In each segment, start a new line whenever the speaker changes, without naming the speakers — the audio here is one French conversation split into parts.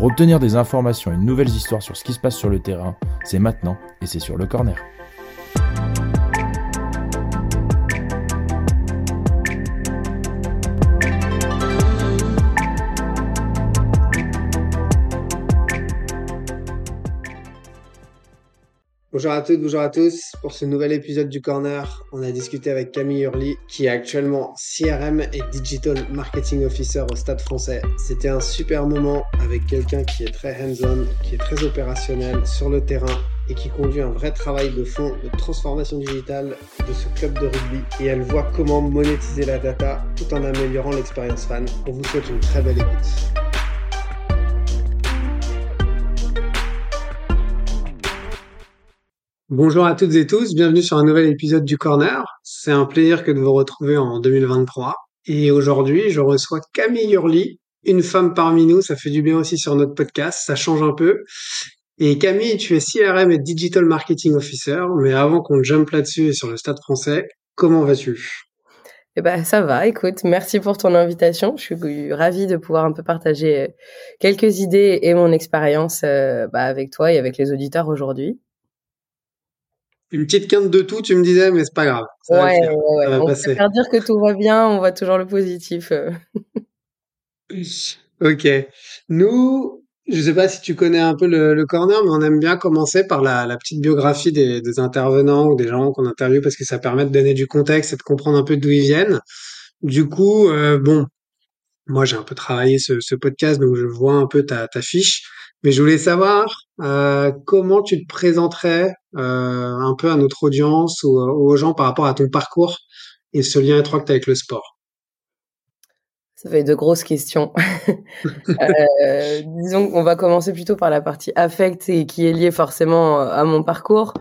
Pour obtenir des informations et de nouvelles histoires sur ce qui se passe sur le terrain, c'est maintenant et c'est sur le corner.
Bonjour à toutes, bonjour à tous. Pour ce nouvel épisode du Corner, on a discuté avec Camille Hurly, qui est actuellement CRM et Digital Marketing Officer au Stade français. C'était un super moment avec quelqu'un qui est très hands-on, qui est très opérationnel sur le terrain et qui conduit un vrai travail de fond de transformation digitale de ce club de rugby. Et elle voit comment monétiser la data tout en améliorant l'expérience fan. On vous souhaite une très belle écoute. Bonjour à toutes et tous, bienvenue sur un nouvel épisode du Corner. C'est un plaisir que de vous retrouver en 2023. Et aujourd'hui, je reçois Camille Hurly, une femme parmi nous. Ça fait du bien aussi sur notre podcast, ça change un peu. Et Camille, tu es CRM et Digital Marketing Officer. Mais avant qu'on jump là-dessus et sur le stade français, comment vas-tu?
Eh ben, ça va, écoute, merci pour ton invitation. Je suis ravie de pouvoir un peu partager euh, quelques idées et mon expérience euh, bah, avec toi et avec les auditeurs aujourd'hui
une petite quinte de tout, tu me disais, mais c'est pas grave.
Ça ouais, va ouais, ouais. on passer. faire dire que tout va bien, on voit toujours le positif. Euh.
ok. Nous, je sais pas si tu connais un peu le, le corner, mais on aime bien commencer par la, la petite biographie des, des, intervenants ou des gens qu'on interviewe parce que ça permet de donner du contexte et de comprendre un peu d'où ils viennent. Du coup, euh, bon, moi j'ai un peu travaillé ce, ce, podcast, donc je vois un peu ta, ta fiche. Mais je voulais savoir euh, comment tu te présenterais euh, un peu à notre audience ou, aux gens par rapport à ton parcours et ce lien étroit que tu as avec le sport.
Ça fait de grosses questions. euh, disons qu'on va commencer plutôt par la partie affect et qui est liée forcément à mon parcours.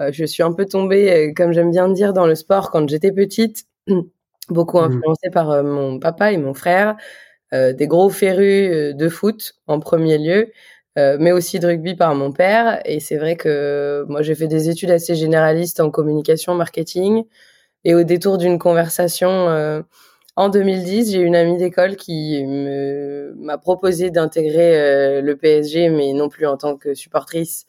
Euh, je suis un peu tombée, euh, comme j'aime bien dire, dans le sport quand j'étais petite, beaucoup mmh. influencée par euh, mon papa et mon frère, des gros férus de foot en premier lieu. Euh, mais aussi de rugby par mon père. Et c'est vrai que moi, j'ai fait des études assez généralistes en communication, marketing. Et au détour d'une conversation euh, en 2010, j'ai une amie d'école qui m'a proposé d'intégrer euh, le PSG, mais non plus en tant que supportrice,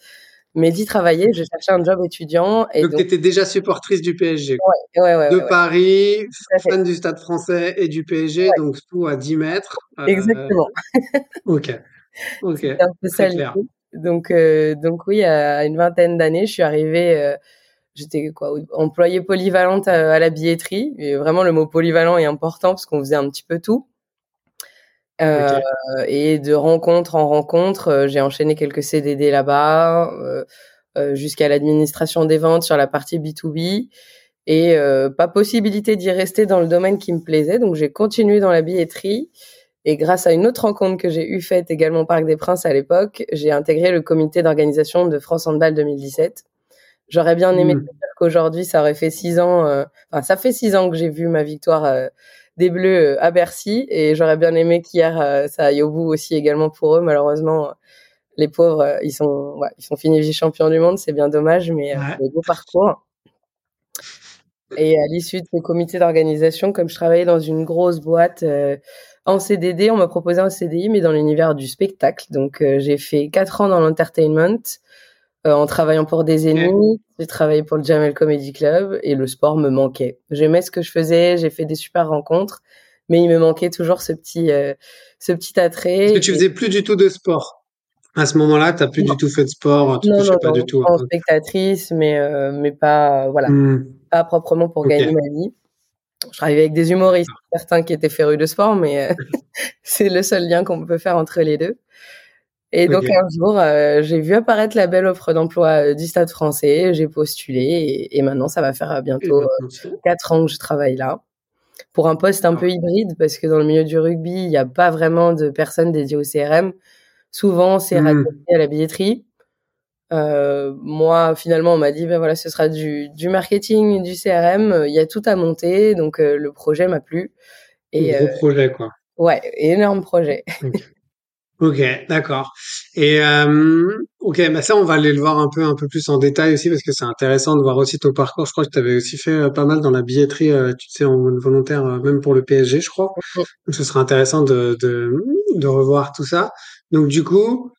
mais d'y travailler. Je cherchais un job étudiant.
Et donc, tu étais déjà supportrice du PSG.
Ouais, ouais, ouais,
de Paris, fan du Stade français et du PSG, donc tout à 10 mètres.
Exactement.
ok.
Ok. un peu ça Donc, euh, donc oui, à une vingtaine d'années, je suis arrivée. Euh, j'étais quoi, employée polyvalente à, la billetterie. Et vraiment, le mot polyvalent est important parce qu'on faisait un petit peu tout. Euh, Et de rencontre en rencontre, euh, j'ai enchaîné quelques CDD là-bas, euh, jusqu'à l'administration des ventes sur la partie B2B. Et pas possibilité d'y rester dans le domaine qui me plaisait, donc j'ai continué dans la billetterie. Et grâce à une autre rencontre que j'ai eue faite également au Parc des Princes à l'époque, j'ai intégré le comité d'organisation de France Handball 2017. J'aurais bien aimé mmh. dire qu'aujourd'hui, ça aurait fait six ans, euh, enfin, ça fait six ans que j'ai vu ma victoire euh, des Bleus euh, à Bercy et j'aurais bien aimé qu'hier, ça aille au bout aussi également pour eux. Malheureusement, les pauvres, ils sont, ouais, ils sont finis vice-champions du monde, c'est bien dommage, mais ouais. beau parcours. Et à l'issue de ce comité d'organisation, comme je travaillais dans une grosse boîte, en CDD, on m'a proposé un CDI, mais dans l'univers du spectacle. Donc, euh, j'ai fait quatre ans dans l'entertainment, euh, en travaillant pour des ennemis. J'ai travaillé pour le Jamel Comedy Club et le sport me manquait. J'aimais ce que je faisais, j'ai fait des super rencontres, mais il me manquait toujours ce petit, euh, ce petit attrait.
Parce que tu faisais plus du tout de sport. À ce moment-là, tu n'as plus du tout fait de sport, tu
non, non,
pas du tout.
En spectatrice, mais mais pas voilà, mmh. pas proprement pour gagner ma vie je travaillais avec des humoristes, certains qui étaient férus de sport, mais euh, c'est le seul lien qu'on peut faire entre les deux. Et donc un jour, euh, j'ai vu apparaître la belle offre d'emploi euh, du Stade français, j'ai postulé et, maintenant ça va faire bientôt quatre ans que je travaille là pour un poste un ah. peu hybride parce que dans le milieu du rugby, il n'y a pas vraiment de personnes dédiées au CRM. Souvent, c'est mmh. à la billetterie. Euh, moi, finalement, on m'a dit, ben voilà, ce sera du, du marketing, du CRM. Il y a tout à monter, donc euh, le projet m'a plu.
Et, gros projet, quoi.
Ouais, énorme projet.
Ok, d'accord. Et euh, ok, bah ça on va aller le voir un peu un peu plus en détail aussi parce que c'est intéressant de voir aussi ton parcours. Je crois que tu avais aussi fait euh, pas mal dans la billetterie, euh, tu sais, en volontaire, euh, même pour le PSG, je crois. Donc ce sera intéressant de, de, de revoir tout ça. Donc du coup,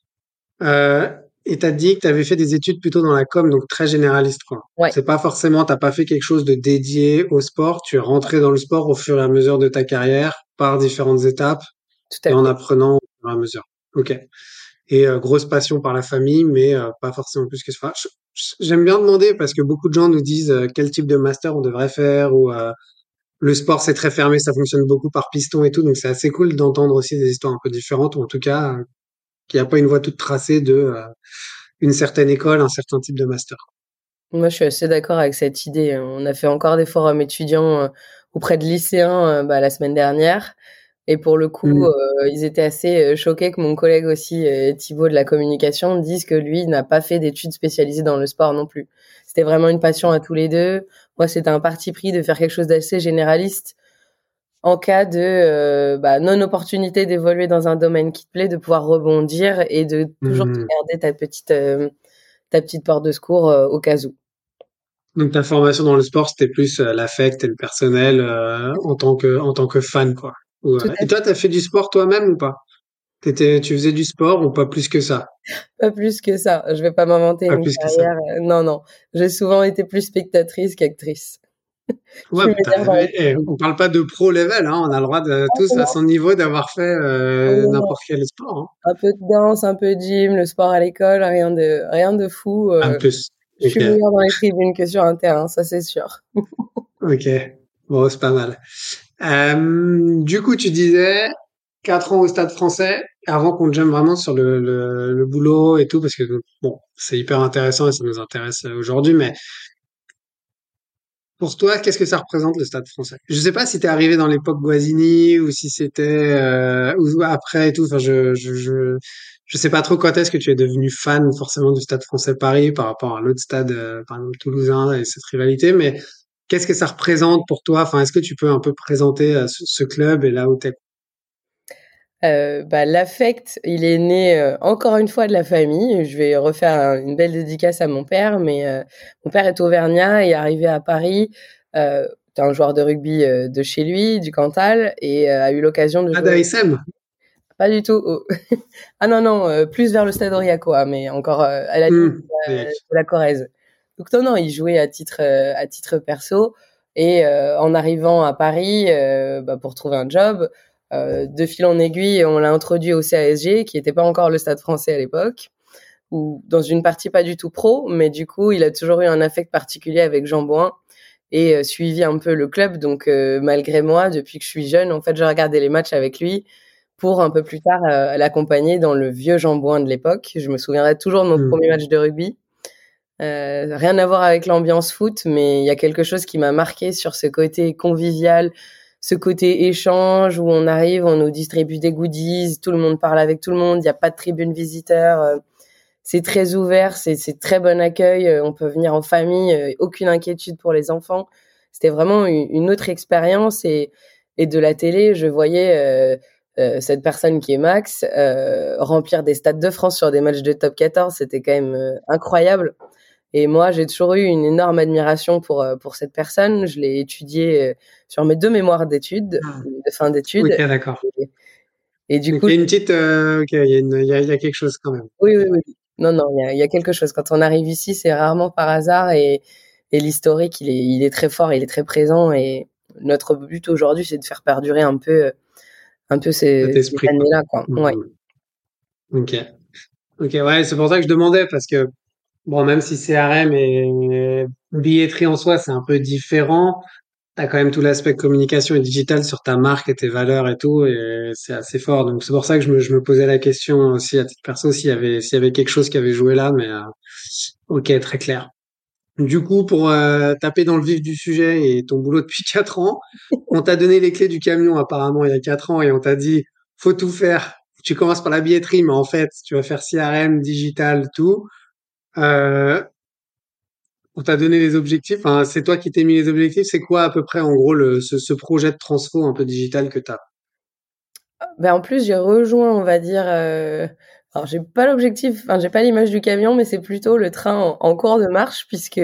euh, et t'as dit que tu avais fait des études plutôt dans la com, donc très généraliste, quoi.
Ouais.
C'est pas forcément, t'as pas fait quelque chose de dédié au sport. Tu es rentré dans le sport au fur et à mesure de ta carrière, par différentes étapes,
Tout à
et en apprenant au fur et à mesure. Ok. Et euh, grosse passion par la famille, mais euh, pas forcément plus que ça. J'aime bien demander parce que beaucoup de gens nous disent euh, quel type de master on devrait faire ou le sport c'est très fermé, ça fonctionne beaucoup par piston et tout, donc c'est assez cool d'entendre aussi des histoires un peu différentes ou en tout cas qu'il n'y a pas une voie toute tracée de une certaine école, un certain type de master.
Moi, je suis assez d'accord avec cette idée. On a fait encore des forums étudiants auprès de lycéens bah, la semaine dernière. Et pour le coup,
Mmh.
euh, ils étaient assez euh, choqués que mon collègue aussi, euh, Thibaut de la communication, dise que lui n'a pas fait d'études spécialisées dans le sport non plus. C'était vraiment une passion à tous les deux. Moi, c'était un parti pris de faire quelque chose d'assez généraliste en cas de euh, bah, non-opportunité d'évoluer dans un domaine qui te plaît, de pouvoir rebondir et de toujours te
Mmh.
garder ta petite, euh, ta petite porte de secours euh, au cas où.
Donc ta formation dans le sport, c'était plus l'affect et le personnel en tant que en tant que fan, quoi. Ouais. Et toi, t'as fait du sport toi-même ou pas? T'étais, tu faisais du sport ou pas plus que ça?
Pas plus que ça. Je vais pas m'inventer
Pas
une carrière. Non, non. J'ai souvent été plus spectatrice qu'actrice.
Ouais,
dans les-
eh, on parle pas de pro level, hein. On a le droit de tous à son niveau d'avoir fait euh,
Ah,
n'importe quel sport. Hein.
un peu de danse, un peu de gym, le sport à l'école, rien de rien de fou. euh,
Un plus.
Je suis
Ok.
meilleure dans les tribunes que sur un terrain, ça c'est sûr.
Ok. Bon, c'est pas mal. Euh, du coup, tu disais quatre ans au Stade Français avant qu'on jump vraiment sur le, le, le boulot et tout, parce que bon, c'est hyper intéressant et ça nous intéresse euh, aujourd'hui. Mais pour toi, qu'est-ce que ça représente le Stade Français? Je sais pas si t'es arrivé dans l'époque Guazzini ou si c'était euh, ou après et tout. Enfin, je je je je sais pas trop quand est-ce que tu es devenu fan forcément du Stade Français Paris par rapport à l'autre stade, euh, par exemple toulousain et cette rivalité, mais Qu'est-ce que ça représente pour toi? Enfin, est-ce que tu peux un peu présenter euh, ce, ce club et là où t'es?
Euh, bah, l'affect, il est né euh, encore une fois de la famille. Je vais refaire un- une belle dédicace à mon père, mais euh, mon père est auvergnat et est arrivé à Paris. Euh, un joueur de rugby euh, de chez lui, du Cantal, et euh, a eu l'occasion de
Ah, d'ASM
Pas du tout. oh. ah non non, euh, plus vers le Stade Aurillacois, mais encore euh, à la euh, de la Corrèze. Donc non non, il jouait à titre euh, à titre perso et euh, en arrivant à Paris euh, bah, pour trouver un job, de fil en aiguille, on l'a introduit au CASG qui n'était pas encore le Stade Français à l'époque ou dans une partie pas du tout pro, mais du coup, il a toujours eu un affect particulier avec Jean Bouin et euh, suivi un peu le club. Donc euh, malgré moi, depuis que je suis jeune, en fait, je regardais les matchs avec lui pour un peu plus tard euh, l'accompagner dans le vieux Jean Bouin de l'époque. Je me souviendrai toujours de mon
Hmm.
premier match de rugby. Euh, rien à voir avec l'ambiance foot, mais il y a quelque chose qui m'a marqué sur ce côté convivial, ce côté échange où on arrive, on nous distribue des goodies, tout le monde parle avec tout le monde, il n'y a pas de tribune visiteur, euh, c'est très ouvert, c'est très bon accueil, euh, on peut venir en famille, euh, aucune inquiétude pour les enfants. C'était vraiment une, autre expérience et, de la télé, je voyais cette personne qui est Max remplir des stades de France sur des matchs de top 14, c'était quand même incroyable. Et moi, j'ai toujours eu une énorme admiration pour euh, pour cette personne. Je l'ai étudiée euh, sur mes deux mémoires d'études,
Ah.
de fin d'études.
Ok, d'accord.
Et, et du
Donc,
coup,
il y a une petite, euh, ok, il y a, une, il y a, il y a quelque chose quand même.
oui, oui, oui. Non, non, il y a, il y a quelque chose. Quand on arrive ici, c'est rarement par hasard et, et l'historique, il est, il est très fort, il est très présent et notre but aujourd'hui, c'est de faire perdurer un peu, un peu ces,
Cet
ces années-là, quoi.
Mhm.
Ouais.
Ok. Ok, ouais, c'est pour ça que je demandais parce que bon, même si CRM et billetterie en soi, c'est un peu différent, t'as quand même tout l'aspect communication et digital sur ta marque et tes valeurs et tout, et c'est assez fort. Donc c'est pour ça que je me, je me posais la question aussi à titre perso s'il y avait s'il y avait quelque chose qui avait joué là, mais euh, ok, très clair. Du coup, pour euh, taper dans le vif du sujet et ton boulot depuis quatre ans, on t'a donné les clés du camion apparemment il y a quatre ans et on t'a dit faut tout faire. Tu commences par la billetterie, mais en fait tu vas faire CRM, digital, tout. Euh, on t'a donné les objectifs. Enfin, c'est toi qui t'es mis les objectifs. C'est quoi à peu près, en gros, le, ce, ce projet de transfo un peu digital que tu as
ben, En plus, j'ai rejoint, on va dire, euh, alors j'ai pas l'objectif, enfin j'ai pas l'image du camion, mais c'est plutôt le train en, cours de marche puisque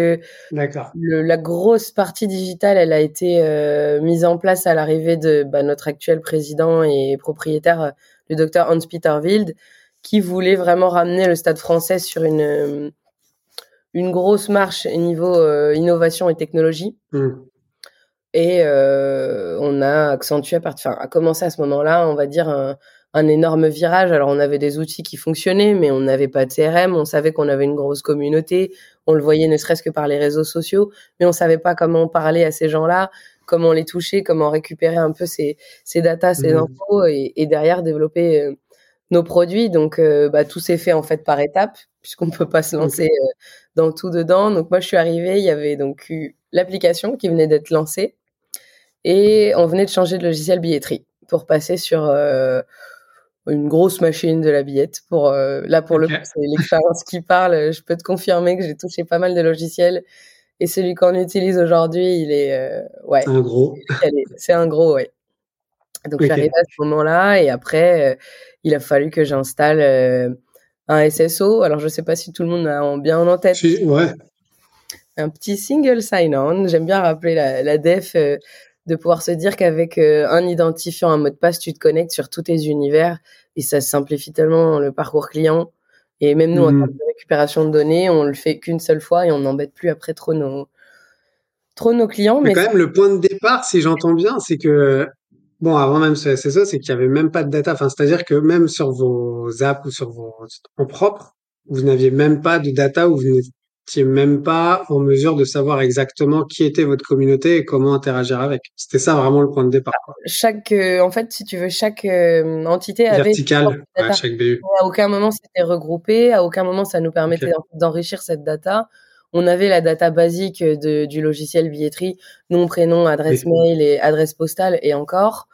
la grosse partie digitale, elle a été euh, mise en place à l'arrivée de bah, notre actuel président et propriétaire, le docteur Hans-Peter Wild, qui voulait vraiment ramener le Stade Français sur une une grosse marche niveau euh, innovation et technologie. Mmh. Et euh, on a accentué à partir, enfin, a commencé à ce moment-là, on va dire un, un énorme virage. Alors, on avait des outils qui fonctionnaient, mais on n'avait pas de CRM. On savait qu'on avait une grosse communauté. On le voyait ne serait-ce que par les réseaux sociaux, mais on savait pas comment parler à ces gens-là, comment les toucher, comment récupérer un peu ces, ces datas, ces mmh. infos et, et, derrière développer euh, nos produits. Donc, euh, bah, tout s'est fait en fait par étapes, puisqu'on peut pas se lancer euh, dans tout dedans. Donc, moi, je suis arrivée, il y avait donc eu l'application qui venait d'être lancée et on venait de changer de logiciel billetterie pour passer sur une grosse machine de la billette. Pour euh, là, pour le coup, c'est l'expérience qui parle. Je peux te confirmer que j'ai touché pas mal de logiciels et celui qu'on utilise aujourd'hui, il est euh, ouais.
C'est un gros.
C'est un gros, ouais. Donc j'arrive à ce moment-là et après, euh, il a fallu que j'installe un SSO. Alors je sais pas si tout le monde a bien en tête.
ouais.
Un petit single sign-on. J'aime bien rappeler la, la def de pouvoir se dire qu'avec euh, un identifiant, un mot de passe, tu te connectes sur tous tes univers et ça simplifie tellement le parcours client. Et même nous, en mmh. termes de récupération de données, on le fait qu'une seule fois et on n'embête plus après trop nos, trop nos clients.
Mais, quand même, le point de départ, si j'entends bien, c'est que, bon, avant même ce SSO, c'est qu'il n'y avait même pas de data. Enfin, c'est-à-dire que même sur vos apps ou sur vos, en propre, vous n'aviez même pas de data où vous n'étiez même pas en mesure de savoir exactement qui était votre communauté et comment interagir avec. C'était ça vraiment le point de départ.
Chaque, euh, en fait, si tu veux, chaque euh, entité avait
vertical, chaque BU.
À aucun moment c'était regroupé, à aucun moment ça nous permettait d'enrichir cette data. On avait la data basique de, du logiciel billetterie, nom, prénom, adresse mail et adresse postale et encore.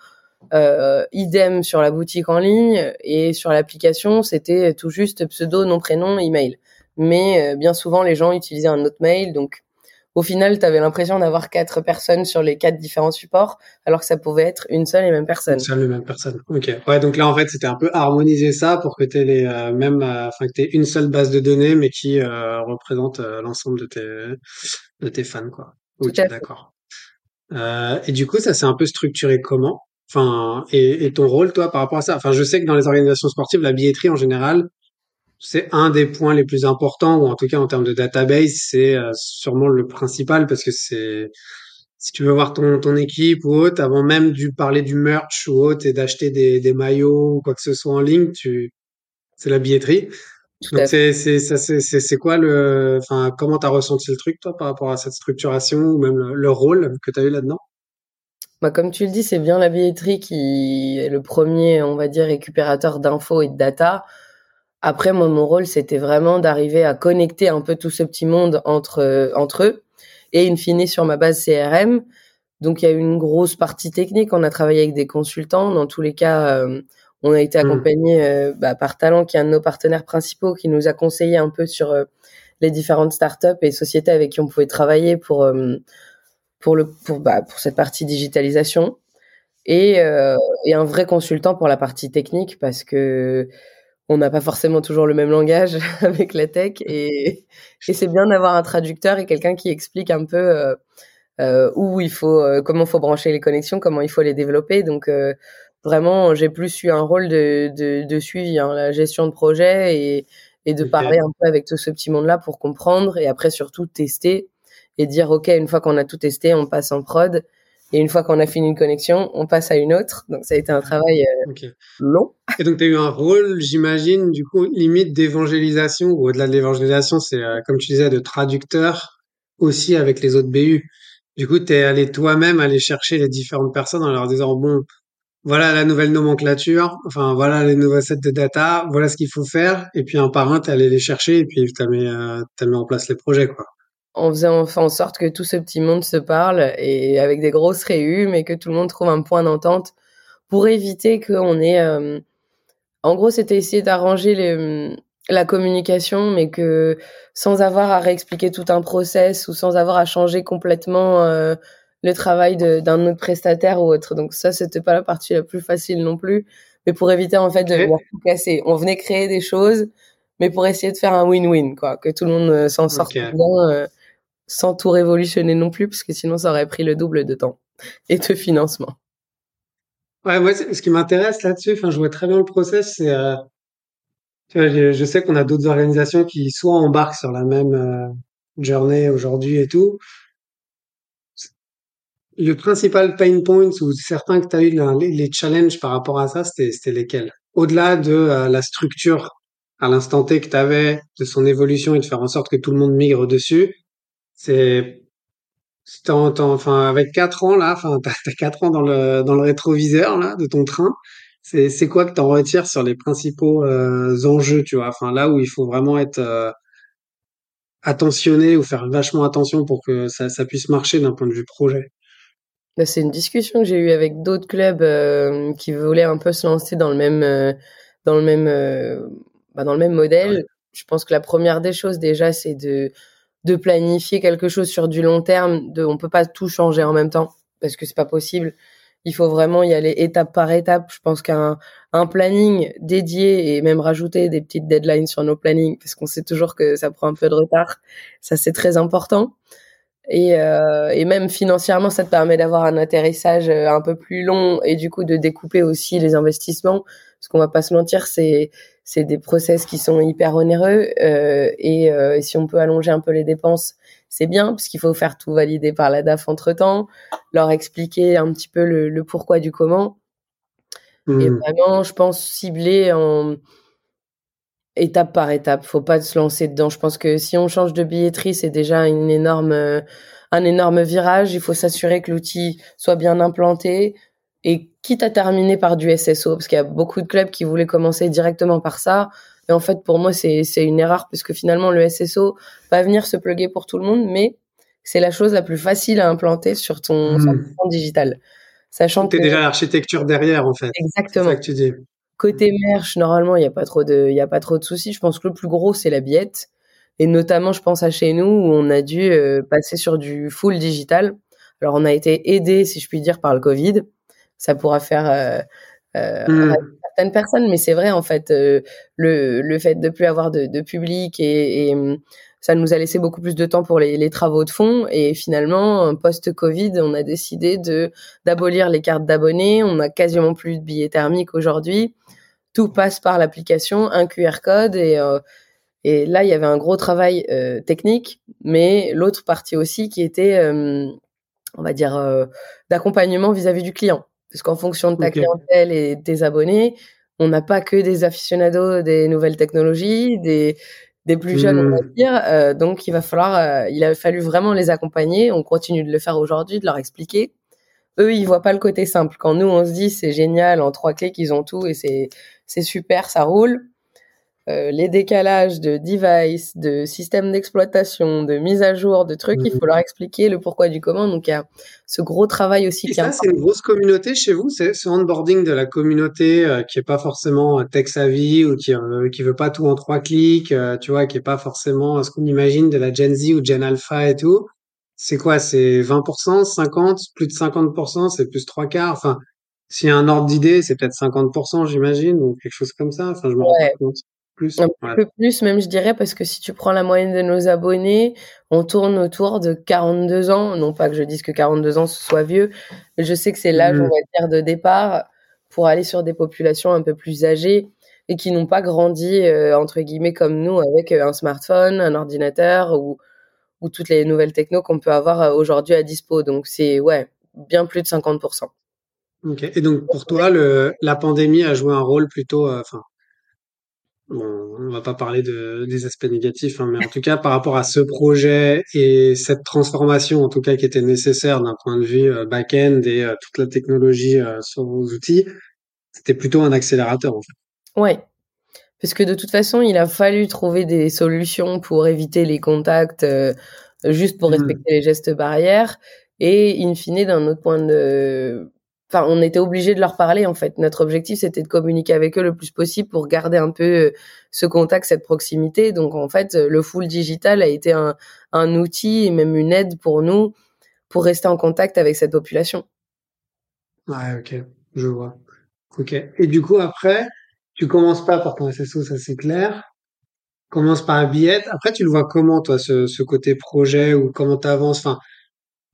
Euh, idem sur la boutique en ligne et sur l'application, c'était tout juste pseudo, nom, prénom, email mais euh, bien souvent les gens utilisaient un autre mail. Donc au final, tu avais l'impression d'avoir quatre personnes sur les quatre différents supports, alors que ça pouvait être une seule et même personne. Une
seule et même personne. Ok. Ouais, donc là en fait, c'était un peu harmoniser ça pour que tu les euh, même, euh, enfin que t'aies une seule base de données, mais qui représente l'ensemble de tes de tes fans, quoi. Ok, d'accord. et du coup, ça s'est un peu structuré comment? Enfin, et, et ton rôle, toi, par rapport à ça? Enfin, je sais que dans les organisations sportives, la billetterie en général, c'est un des points les plus importants, ou en tout cas en termes de database, c'est euh, sûrement le principal parce que c'est si tu veux voir ton, ton équipe ou autre, avant même de parler du merch ou autre et d'acheter des, des maillots ou quoi que ce soit en ligne, tu c'est la billetterie. Donc c'est c'est c'est c'est quoi le enfin comment t'as ressenti le truc toi par rapport à cette structuration ou même le, rôle que tu as eu là-dedans?
Bah, comme tu le dis, c'est bien la billetterie qui est le premier, on va dire, récupérateur d'infos et de data. Après, moi, mon rôle, c'était vraiment d'arriver à connecter un peu tout ce petit monde entre, euh, entre eux et in fine sur ma base CRM. Donc, il y a eu une grosse partie technique. On a travaillé avec des consultants. Dans tous les cas, euh, on a été mmh. accompagné euh, bah, par Talent, qui est un de nos partenaires principaux, qui nous a conseillé un peu sur les différentes startups et sociétés avec qui on pouvait travailler pour, pour, le, pour, bah, pour cette partie digitalisation. Et, et un vrai consultant pour la partie technique parce que on n'a pas forcément toujours le même langage avec la tech et, et c'est bien d'avoir un traducteur et quelqu'un qui explique un peu euh, euh, où il faut, euh, comment faut brancher les connexions, comment il faut les développer. Donc vraiment, j'ai plus eu un rôle de, de, de suivi, hein, la gestion de projet et, et de parler un peu avec tout ce petit monde-là pour comprendre et après surtout tester et dire ok une fois qu'on a tout testé, on passe en prod et une fois qu'on a fini une connexion, on passe à une autre. Donc ça a été un travail euh, long.
Et donc tu as eu un rôle, j'imagine, du coup, limite d'évangélisation, ou au-delà de l'évangélisation, c'est euh, comme tu disais, de traducteur aussi avec les autres BU. Du coup, tu es allé toi-même aller chercher les différentes personnes en leur disant, bon, voilà la nouvelle nomenclature, enfin voilà les nouveaux sets de data, voilà ce qu'il faut faire, et puis un par un, tu allé les chercher, et puis tu as, mis, euh, mis en place les projets. quoi
on faisait en sorte que tout ce petit monde se parle et avec des grosses réunions, mais que tout le monde trouve un point d'entente pour éviter qu'on ait. Euh, en gros, c'était essayer d'arranger les, la communication, mais que sans avoir à réexpliquer tout un process ou sans avoir à changer complètement euh, le travail d'un autre prestataire ou autre. Donc ça, c'était pas la partie la plus facile non plus, mais pour éviter en fait de tout casser. On venait créer des choses, mais pour essayer de faire un win-win, quoi, que tout le monde euh, s'en sorte bien, euh, sans tout révolutionner non plus, parce que sinon ça aurait pris le double de temps et de financement.
Ouais, moi, ce qui m'intéresse là-dessus, enfin, je vois très bien le process, c'est je sais qu'on a d'autres organisations qui soit embarquent sur la même euh, journée aujourd'hui et tout. Le principal pain point ou certains que tu as eu les, les, challenges par rapport à ça, c'était lesquels? Au-delà de euh, la structure à l'instant T que tu avais, de son évolution et de faire en sorte que tout le monde migre dessus, c'est enfin avec quatre ans là, enfin t'as as quatre ans dans le dans le rétroviseur là de ton train. C'est, c'est quoi que tu en retires sur les principaux euh, enjeux, tu vois? Enfin, là où il faut vraiment être euh, attentionné ou faire vachement attention pour que ça, ça puisse marcher d'un point de vue projet.
Bah, c'est une discussion que j'ai eue avec d'autres clubs euh, qui voulaient un peu se lancer dans le même, dans le même, bah, dans le même modèle. Je pense que la première des choses déjà, c'est de de planifier quelque chose sur du long terme. De, on peut pas tout changer en même temps parce que c'est pas possible il faut vraiment y aller étape par étape. Je pense qu'un un planning dédié et même rajouter des petites deadlines sur nos plannings, parce qu'on sait toujours que ça prend un peu de retard, ça c'est très important. Et, euh, et même financièrement, ça te permet d'avoir un atterrissage euh, un peu plus long et du coup de découper aussi les investissements. Parce qu'on va pas se mentir, c'est c'est des process qui sont hyper onéreux euh, et, euh, et si on peut allonger un peu les dépenses c'est bien parce qu'il faut faire tout valider par la DAF entre temps, leur expliquer un petit peu le, pourquoi du comment. Et mmh. vraiment, je pense cibler en étape par étape. Faut pas se lancer dedans. Je pense que si on change de billetterie, c'est déjà une énorme, un énorme virage. Il faut s'assurer que l'outil soit bien implanté et quitte à terminer par du SSO, parce qu'il y a beaucoup de clubs qui voulaient commencer directement par ça. Et en fait, pour moi, c'est une erreur parce que finalement, le SSO va venir se plugger pour tout le monde, mais c'est la chose la plus facile à implanter sur ton, mmh. digital.
Sachant que. déjà l'architecture derrière, en fait.
Exactement.
C'est ça que tu dis.
Côté merch, normalement, il n'y a pas trop de, il a pas trop de soucis. Je pense que le plus gros, c'est la billette. Et notamment, je pense à chez nous où on a dû euh, passer sur du full digital. Alors, on a été aidé, si je puis dire, par le Covid. Ça pourra faire euh, euh, mmh certaines personnes, mais c'est vrai en fait euh, le, le fait de plus avoir de, de public et, et, hum, ça nous a laissé beaucoup plus de temps pour les, les travaux de fond et finalement post-Covid, on a décidé de d'abolir les cartes d'abonnés. On a quasiment plus de billets thermiques aujourd'hui. Tout passe par l'application, un QR code et euh, et là il y avait un gros travail euh, technique, mais l'autre partie aussi qui était on va dire d'accompagnement vis-à-vis du client parce qu'en fonction de ta clientèle et des abonnés, on n'a pas que des aficionados des nouvelles technologies, des, des plus jeunes, on va mmh. dire. Euh, donc, il va falloir, euh, il a fallu vraiment les accompagner. On continue de le faire aujourd'hui, de leur expliquer. Eux, ils voient pas le côté simple. Quand nous, on se dit c'est génial, en trois clics, ils ont tout et c'est c'est super, ça roule. Euh, les décalages de device, de système d'exploitation, de mise à jour, de trucs, il faut leur expliquer le pourquoi du comment. Donc il y a ce gros travail aussi.
Et ça, c'est une grosse communauté chez vous, c'est ce onboarding de la communauté euh, qui est pas forcément euh, tech savvy ou qui euh, qui veut pas tout en trois clics, tu vois, qui est pas forcément ce qu'on imagine de la Gen Z ou Gen Alpha et tout. C'est quoi? C'est 20%, 50, plus de 50%, c'est plus trois quarts. Enfin, s'il y a un ordre d'idée, c'est peut-être 50%, j'imagine, ou quelque chose comme ça. Enfin, je me rends pas compte.
Plus, un peu plus même je dirais parce que si tu prends la moyenne de nos abonnés, on tourne autour de 42 ans, non pas que je dise que 42 ans ce soit vieux, mais je sais que c'est l'âge on mmh. va dire de départ pour aller sur des populations un peu plus âgées et qui n'ont pas grandi euh, entre guillemets comme nous avec euh, un smartphone, un ordinateur ou ou toutes les nouvelles techno qu'on peut avoir euh, aujourd'hui à dispo. Donc c'est ouais, bien plus de 50
OK. Et donc pour toi le la pandémie a joué un rôle plutôt enfin Bon, on va pas parler de, des aspects négatifs, hein, mais en tout cas, par rapport à ce projet et cette transformation, en tout cas, qui était nécessaire d'un point de vue euh, back-end et euh, toute la technologie euh, sur vos outils, c'était plutôt un accélérateur, en fait.
Ouais. Parce que de toute façon, il a fallu trouver des solutions pour éviter les contacts, juste pour mmh. respecter les gestes barrières. Et in fine, d'un autre point de enfin, on était obligé de leur parler en fait. Notre objectif, c'était de communiquer avec eux le plus possible pour garder un peu euh, ce contact, cette proximité. Donc en fait, le full digital a été un, un outil et même une aide pour nous pour rester en contact avec cette population.
Ouais, ok, je vois. Ok. Et du coup, après, tu commences pas par ton SSO, ça c'est clair. Commence par un billet. Après, tu le vois comment, toi, ce, ce côté projet ou comment tu avances Enfin,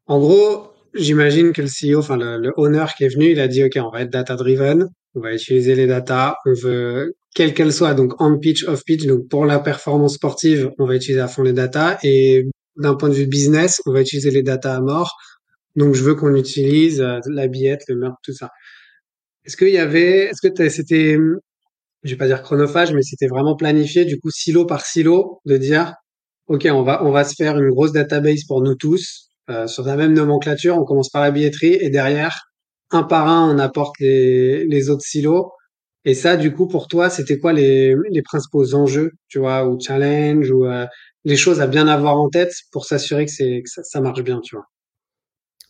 en gros, j'imagine que le CEO, enfin le, le owner qui est venu, il a dit, OK, on va être data-driven, on va utiliser les data, on veut, quelle qu'elle soit, donc on-pitch, off-pitch, donc pour la performance sportive, on va utiliser à fond les data, et d'un point de vue business, on va utiliser les data à mort. Donc, je veux qu'on utilise euh, la billette, le meurtre, tout ça. Est-ce qu'il y avait, est-ce que c'était, je vais pas dire chronophage, mais c'était vraiment planifié, du coup, silo par silo, de dire, OK, on va, on va se faire une grosse database pour nous tous, euh, sur la même nomenclature, on commence par la billetterie, et derrière, un par un, on apporte les, les autres silos. Et ça, du coup, pour toi, c'était quoi les, les principaux enjeux, tu vois, ou challenge, ou euh, les choses à bien avoir en tête pour s'assurer que, c'est, que ça, marche bien, tu vois?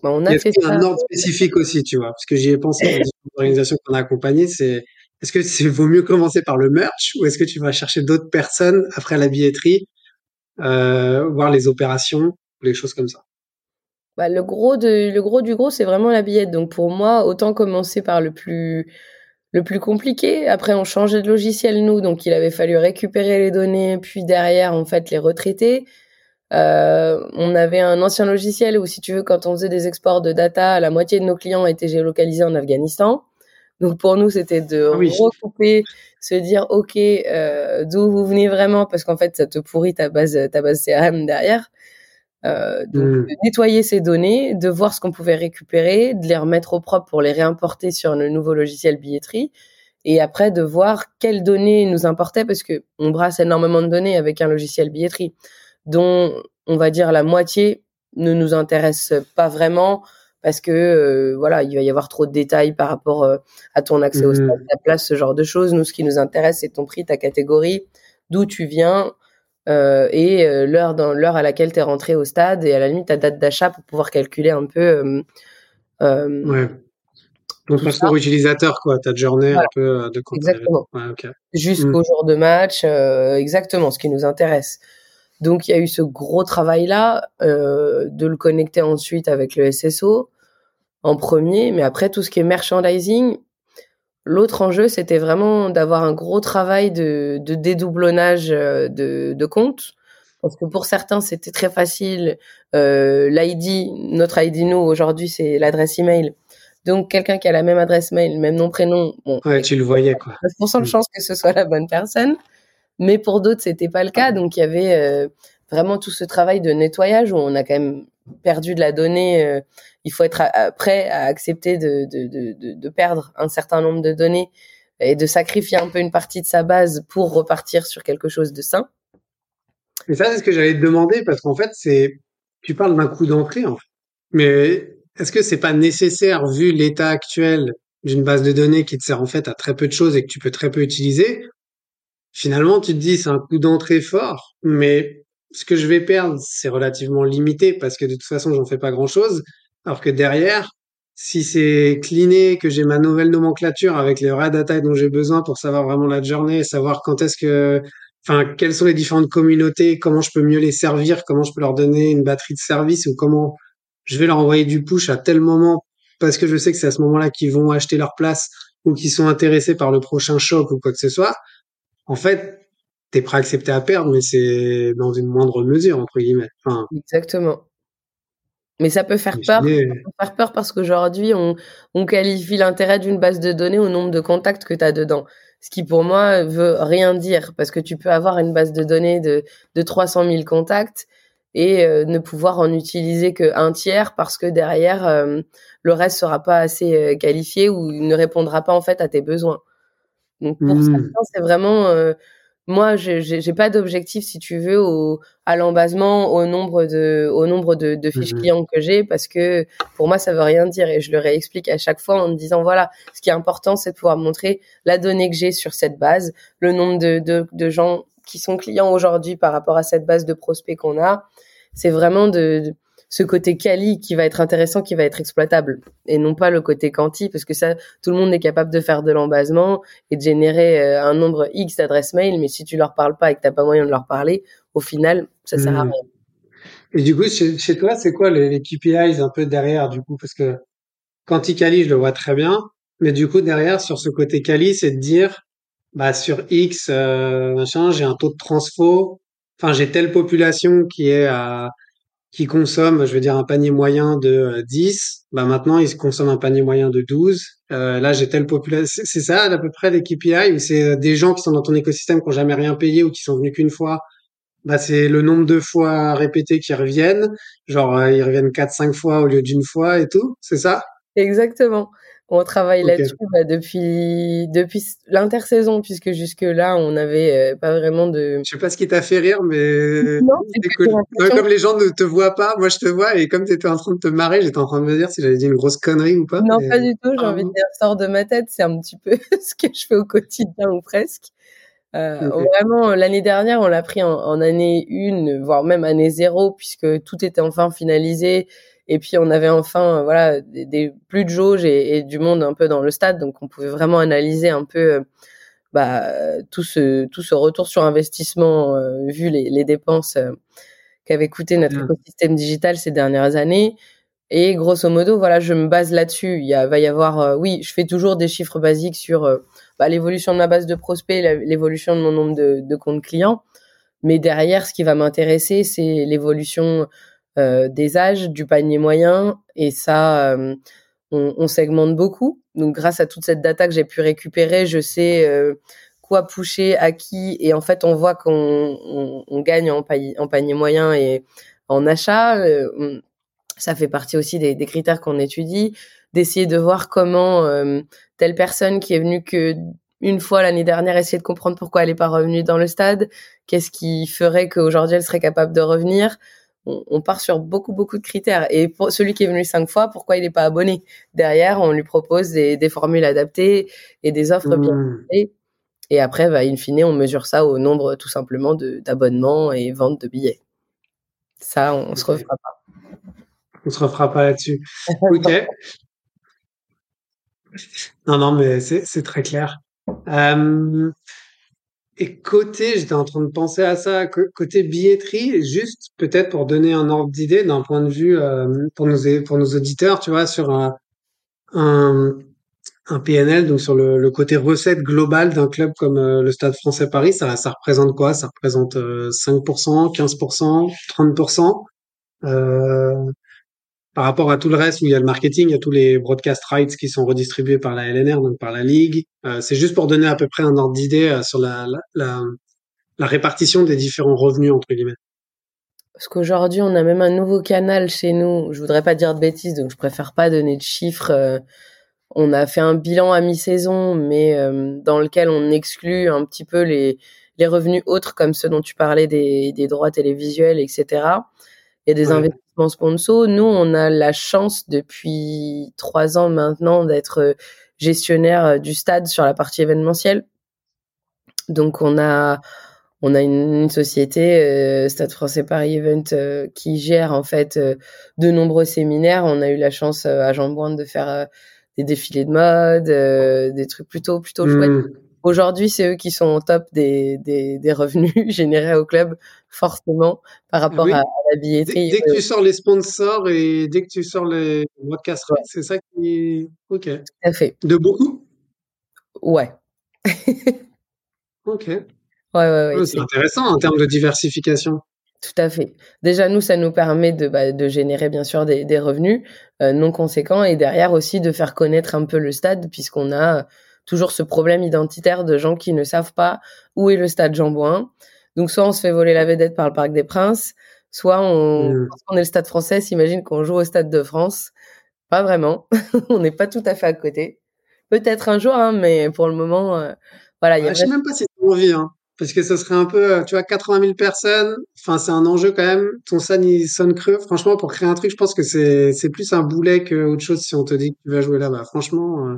Bah, on a fait
ça. un ordre spécifique aussi, tu vois, parce que j'y ai pensé dans les organisations qu'on a accompagnées, c'est est-ce que c'est vaut mieux commencer par le merch ou est-ce que tu vas chercher d'autres personnes après la billetterie, euh, voir les opérations, les choses comme ça?
Bah, le gros de le gros du gros, c'est vraiment la billette. Donc pour moi, autant commencer par le plus le plus compliqué. Après, on changeait de logiciel, nous, donc il avait fallu récupérer les données, puis derrière, en fait, les retraiter. Euh, on avait un ancien logiciel où, si tu veux, quand on faisait des exports de data, la moitié de nos clients étaient géolocalisés en Afghanistan. Donc pour nous, c'était de ah recouper, se dire, OK, euh, d'où vous venez vraiment, parce qu'en fait, ça te pourrit ta base, ta base CRM derrière. Euh, donc, mmh. de nettoyer ces données, de voir ce qu'on pouvait récupérer, de les remettre au propre pour les réimporter sur le nouveau logiciel billetterie, et après de voir quelles données nous importaient, parce que on brasse énormément de données avec un logiciel billetterie, dont on va dire la moitié ne nous intéresse pas vraiment, parce que euh, voilà, il va y avoir trop de détails par rapport euh, à ton accès au mmh. stade, ta place, ce genre de choses. Nous, ce qui nous intéresse, c'est ton prix, ta catégorie, d'où tu viens, euh, et euh, l'heure dans l'heure à laquelle tu es rentré au stade et à la limite ta date d'achat pour pouvoir calculer un peu euh,
euh ouais. Ton parcours utilisateur quoi ta journée un peu de
exactement. ouais, jusqu'au mmh. jour de match exactement ce qui nous intéresse. Donc il y a eu ce gros travail là de le connecter ensuite avec le SSO en premier mais après tout ce qui est merchandising L'autre enjeu, c'était vraiment d'avoir un gros travail de, de dédoublonnage euh, de, de comptes. Parce que pour certains, c'était très facile. Euh, L'ID, notre ID, nous, aujourd'hui, c'est l'adresse email. Donc, quelqu'un qui a la même adresse mail, même nom, prénom.
Bon, ouais, tu le voyais, quoi.
9% de mm. chance que ce soit la bonne personne. Mais pour d'autres, c'était pas le cas. Donc, il y avait euh, vraiment tout ce travail de nettoyage où on a quand même perdu de la donnée. Euh, il faut être prêt à accepter de, de, de, de, perdre un certain nombre de données et de sacrifier un peu une partie de sa base pour repartir sur quelque chose de sain.
Mais ça, c'est ce que j'allais te demander parce qu'en fait, c'est tu parles d'un coup d'entrée, mais est-ce que c'est pas nécessaire vu l'état actuel d'une base de données qui te sert en fait à très peu de choses et que tu peux très peu utiliser Finalement, tu te dis c'est un coup d'entrée fort, mais ce que je vais perdre, c'est relativement limité parce que de toute façon, j'en fais pas grand chose. Alors que derrière, si c'est cleané, que j'ai ma nouvelle nomenclature avec les vraies data dont j'ai besoin pour savoir vraiment la journée, savoir quand est-ce que, enfin, quelles sont les différentes communautés, comment je peux mieux les servir, comment je peux leur donner une batterie de service ou comment je vais leur envoyer du push à tel moment parce que je sais que c'est à ce moment-là qu'ils vont acheter leur place ou qu'ils sont intéressés par le prochain choc ou quoi que ce soit. En fait, t'es prêt à accepter à perdre, mais c'est dans une moindre mesure, entre guillemets. Enfin,
Exactement. Mais ça peut faire peur. Ça peut faire peur parce qu'aujourd'hui, on, on qualifie l'intérêt d'une base de données au nombre de contacts que tu as dedans. Ce qui, pour moi, veut rien dire parce que tu peux avoir une base de données de, de 300 000 contacts et euh, ne pouvoir en utiliser qu'un tiers parce que derrière, euh, le reste sera pas assez euh, qualifié ou ne répondra pas, en fait, à tes besoins. Donc, pour mmh. certains, c'est vraiment moi, j'ai pas d'objectif, si tu veux, au, à l'embasement, au nombre de, au nombre de, de fiches mmh clients que j'ai, parce que pour moi, ça veut rien dire. Et je le réexplique à chaque fois en me disant, voilà, ce qui est important, c'est de pouvoir montrer la donnée que j'ai sur cette base, le nombre de, de, de gens qui sont clients aujourd'hui par rapport à cette base de prospects qu'on a. C'est vraiment de, ce côté quali qui va être intéressant, qui va être exploitable, et non pas le côté quanti, parce que ça, tout le monde est capable de faire de l'embasement et de générer euh, un nombre X d'adresses mail, mais si tu leur parles pas et que t'as pas moyen de leur parler, au final, ça sert à hmm. rien.
Et du coup, chez, toi, c'est quoi les, les, KPIs un peu derrière, du coup, parce que quanti quali, je le vois très bien, mais du coup, derrière, sur ce côté quali, c'est de dire, bah, sur X, euh, machin, j'ai un taux de transfo, enfin, j'ai telle population qui est à, qui consomme, je veux dire, un panier moyen de 10, euh, bah maintenant, ils consomment un panier moyen de 12. Euh, là, j'ai telle population. C'est ça, à peu près, les KPI, ou c'est euh, des gens qui sont dans ton écosystème, qui n'ont jamais rien payé ou qui sont venus qu'une fois. Bah, c'est le nombre de fois répétés qui reviennent. Genre, euh, ils reviennent 4-5 fois au lieu d'une fois et tout. C'est ça?
Exactement. On travaille là-dessus bah, depuis depuis l'intersaison puisque jusque là on n'avait euh, pas vraiment de.
Je sais pas ce qui t'a fait rire, mais non, comme les gens ne te voient pas, moi je te vois et comme tu étais en train de te marrer, j'étais en train de me dire si j'avais dit une grosse connerie ou pas.
Non, pas du tout. J'ai envie de dire sort de ma tête. C'est un petit peu ce que je fais au quotidien ou presque. Euh, Vraiment, l'année dernière, on l'a pris en, en, année une, voire même année zéro, puisque tout était enfin finalisé et puis on avait enfin voilà des, plus de jauges et, du monde un peu dans le stade, donc on pouvait vraiment analyser un peu euh, bah, tout ce tout ce retour sur investissement euh, vu les, les dépenses euh, qu'avait coûté notre mmh. écosystème digital ces dernières années. Et grosso modo, voilà, je me base là-dessus. Il y a, va y avoir, oui, je fais toujours des chiffres basiques sur bah, l'évolution de ma base de prospects, l'évolution de mon nombre de, de comptes clients. Mais derrière, ce qui va m'intéresser, c'est l'évolution euh, des âges, du panier moyen, et ça, euh, on, segmente beaucoup. Donc, grâce à toute cette data que j'ai pu récupérer, je sais euh, quoi pusher à qui, et en fait, on voit qu'on gagne en, panier moyen et en achat. ça fait partie aussi des, critères qu'on étudie, d'essayer de voir comment telle personne qui est venue que une fois l'année dernière essayer de comprendre pourquoi elle n'est pas revenue dans le stade, qu'est-ce qui ferait qu'aujourd'hui elle serait capable de revenir on, part sur beaucoup beaucoup de critères. Et pour celui qui est venu cinq fois, pourquoi il n'est pas abonné? Derrière, on lui propose des, formules adaptées et des offres bien mmh. Et après, bah, in fine, on mesure ça au nombre tout simplement d'abonnements et ventes de billets. Ça, on, ne se refera pas.
On se refera pas là-dessus. ok. Non, non, mais c'est très clair. Euh, et côté, j'étais en train de penser à ça, côté billetterie, juste peut-être pour donner un ordre d'idée d'un point de vue euh, pour nos pour nos auditeurs, tu vois, sur un un, PNL, donc sur le, le côté recette globale d'un club comme euh, le Stade Français Paris, ça ça représente quoi? Ça représente 5%, 15%, 30% euh, par rapport à tout le reste où il y a le marketing, il y a tous les broadcast rights qui sont redistribués par la LNR, donc par la Ligue. Euh, c'est juste pour donner à peu près un ordre d'idée euh, sur la, la, la, répartition des différents revenus, entre guillemets.
Parce qu'aujourd'hui, on a même un nouveau canal chez nous. Je voudrais pas dire de bêtises, donc je préfère pas donner de chiffres. Euh. on a fait un bilan à mi-saison, mais dans lequel on exclut un petit peu les, les revenus autres, comme ceux dont tu parlais, des, des droits télévisuels, etc. Il y a des investissements sponsor. Nous, on a la chance depuis trois ans maintenant d'être euh, gestionnaire euh, du stade sur la partie événementielle. Donc, on a on a une, société, euh, Stade Français Paris Event, qui gère en fait de nombreux séminaires. On a eu la chance à Jean de faire des défilés de mode, des trucs plutôt plutôt chouettes. Aujourd'hui, c'est eux qui sont au top des, des, des, revenus générés au club, forcément, par rapport à, la billetterie.
Dès, que tu sors les sponsors et dès que tu sors les broadcast c'est ça qui Ok. Tout
à fait.
De beaucoup?
Ouais.
ok.
Ouais, ouais, ouais.
c'est intéressant en termes de diversification.
Tout à fait. Déjà, nous, ça nous permet de, bah, de générer bien sûr des, des revenus euh, non conséquents et derrière aussi de faire connaître un peu le stade puisqu'on a toujours ce problème identitaire de gens qui ne savent pas où est le stade Jean Bouin. Donc soit on se fait voler la vedette par le Parc des Princes, soit on, mmh. on est le stade français, s'imagine qu'on joue au stade de France. Pas vraiment. on n'est pas tout à fait à côté. Peut-être un jour, hein, mais pour le moment, euh, voilà.
Y a sais même pas si c'est envie, hein, parce que ce serait un peu, tu vois, 80 000 personnes. Enfin, c'est un enjeu quand même. Ton son il sonne creux. Franchement, pour créer un truc, je pense que c'est c'est plus un boulet que autre chose si on te dit que tu vas jouer là-bas. Franchement, euh,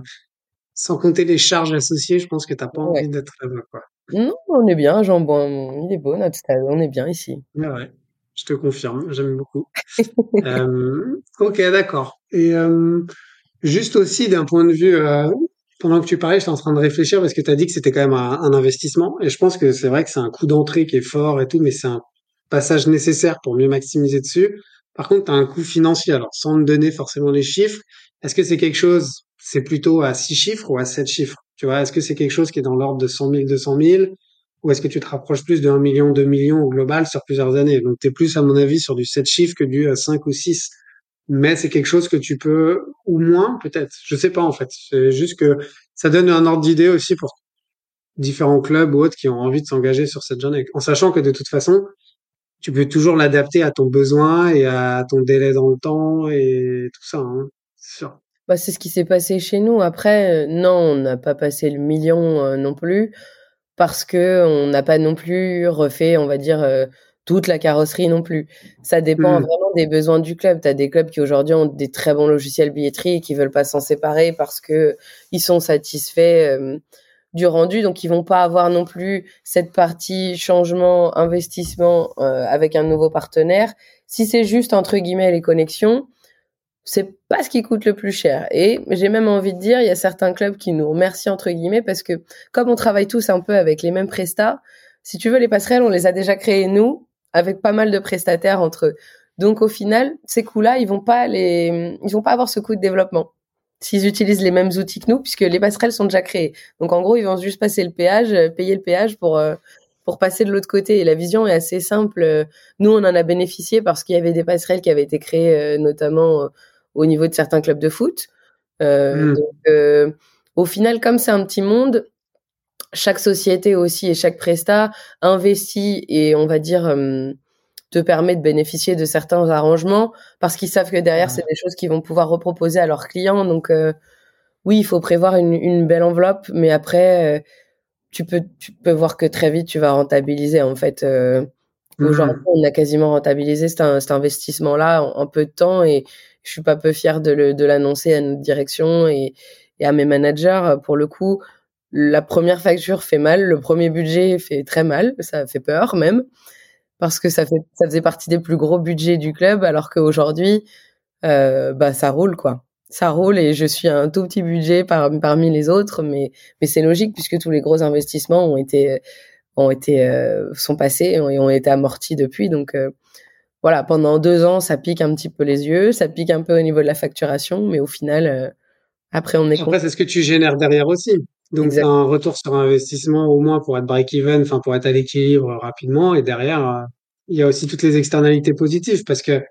sans compter les charges associées, je pense que t'as pas envie d'être là-bas, quoi.
Non, on est bien, Jean Bon, il est beau notre stade, on est bien ici.
Ouais, ouais. Je te confirme, j'aime beaucoup. euh, ok, d'accord. Et euh, juste aussi d'un point de vue, euh, pendant que tu parlais, j'étais en train de réfléchir parce que tu as dit que c'était quand même un, un, investissement. Et je pense que c'est vrai que c'est un coût d'entrée qui est fort et tout, mais c'est un passage nécessaire pour mieux maximiser dessus. Par contre, tu as un coût financier. Alors, sans me donner forcément les chiffres, est-ce que c'est quelque chose, c'est plutôt à 6 chiffres ou à 7 chiffres Tu vois, est-ce que c'est quelque chose qui est dans l'ordre de 100 000, 200 000 ou est-ce que tu te rapproches plus de 1 million, 2 millions au global sur plusieurs années? Donc, tu es plus, à mon avis, sur du 7 chiffres que du 5 euh, ou 6. Mais c'est quelque chose que tu peux, ou moins peut-être, je sais pas en fait. C'est juste que ça donne un ordre d'idée aussi pour différents clubs ou autres qui ont envie de s'engager sur cette journée. En sachant que de toute façon, tu peux toujours l'adapter à ton besoin et à ton délai dans le temps et tout ça. Hein.
C'est Bah, c'est ce qui s'est passé chez nous. Après, euh, non, on n'a pas passé le million euh, non plus parce que on n'a pas non plus refait, on va dire, euh, toute la carrosserie non plus. Ça dépend mmh. vraiment des besoins du club. Tu as des clubs qui aujourd'hui ont des très bons logiciels billetterie et qui veulent pas s'en séparer parce que ils sont satisfaits du rendu, donc ils vont pas avoir non plus cette partie changement, investissement euh, avec un nouveau partenaire. Si c'est juste entre guillemets les connexions, c'est pas ce qui coûte le plus cher. Et j'ai même envie de dire, il y a certains clubs qui nous remercient entre guillemets parce que comme on travaille tous un peu avec les mêmes prestats, si tu veux les passerelles, on les a déjà créées nous avec pas mal de prestataires entre eux. Donc au final, ces coûts-là, ils vont pas les, ils vont pas avoir ce coût de développement s'ils utilisent les mêmes outils que nous, puisque les passerelles sont déjà créées. Donc en gros, ils vont juste passer le péage, euh, payer le péage pour euh, pour passer de l'autre côté. Et la vision est assez simple. Nous, on en a bénéficié parce qu'il y avait des passerelles qui avaient été créées, euh, notamment au niveau de certains clubs de foot. Hmm. Donc, au final, comme c'est un petit monde, chaque société aussi et chaque presta investit et on va dire te permet de bénéficier de certains arrangements parce qu'ils savent que derrière, c'est des choses qu'ils vont pouvoir reproposer à leurs clients. Donc, euh, oui, il faut prévoir une, une, belle enveloppe, mais après, euh, tu peux, tu peux voir que très vite, tu vas rentabiliser. En fait, euh, mmh. aujourd'hui, on a quasiment rentabilisé cet, cet investissement-là en, peu de temps et je suis pas peu fier de l'annoncer à notre direction et, et à mes managers. Pour le coup, la première facture fait mal, le premier budget fait très mal, ça fait peur même parce que ça fait ça faisait partie des plus gros budgets du club alors qu'aujourd'hui euh, bah ça roule quoi ça roule et je suis un tout petit budget parmi les autres mais mais c'est logique puisque tous les gros investissements ont été ont été euh, sont passés et ont, été amortis depuis donc euh, voilà pendant deux ans ça pique un petit peu les yeux ça pique un peu au niveau de la facturation mais au final euh, après on est
après c'est ce que tu génères derrière aussi donc c'est un retour sur investissement au moins pour être break-even, enfin pour être à l'équilibre rapidement. Et derrière, euh, il y a aussi toutes les externalités positives parce que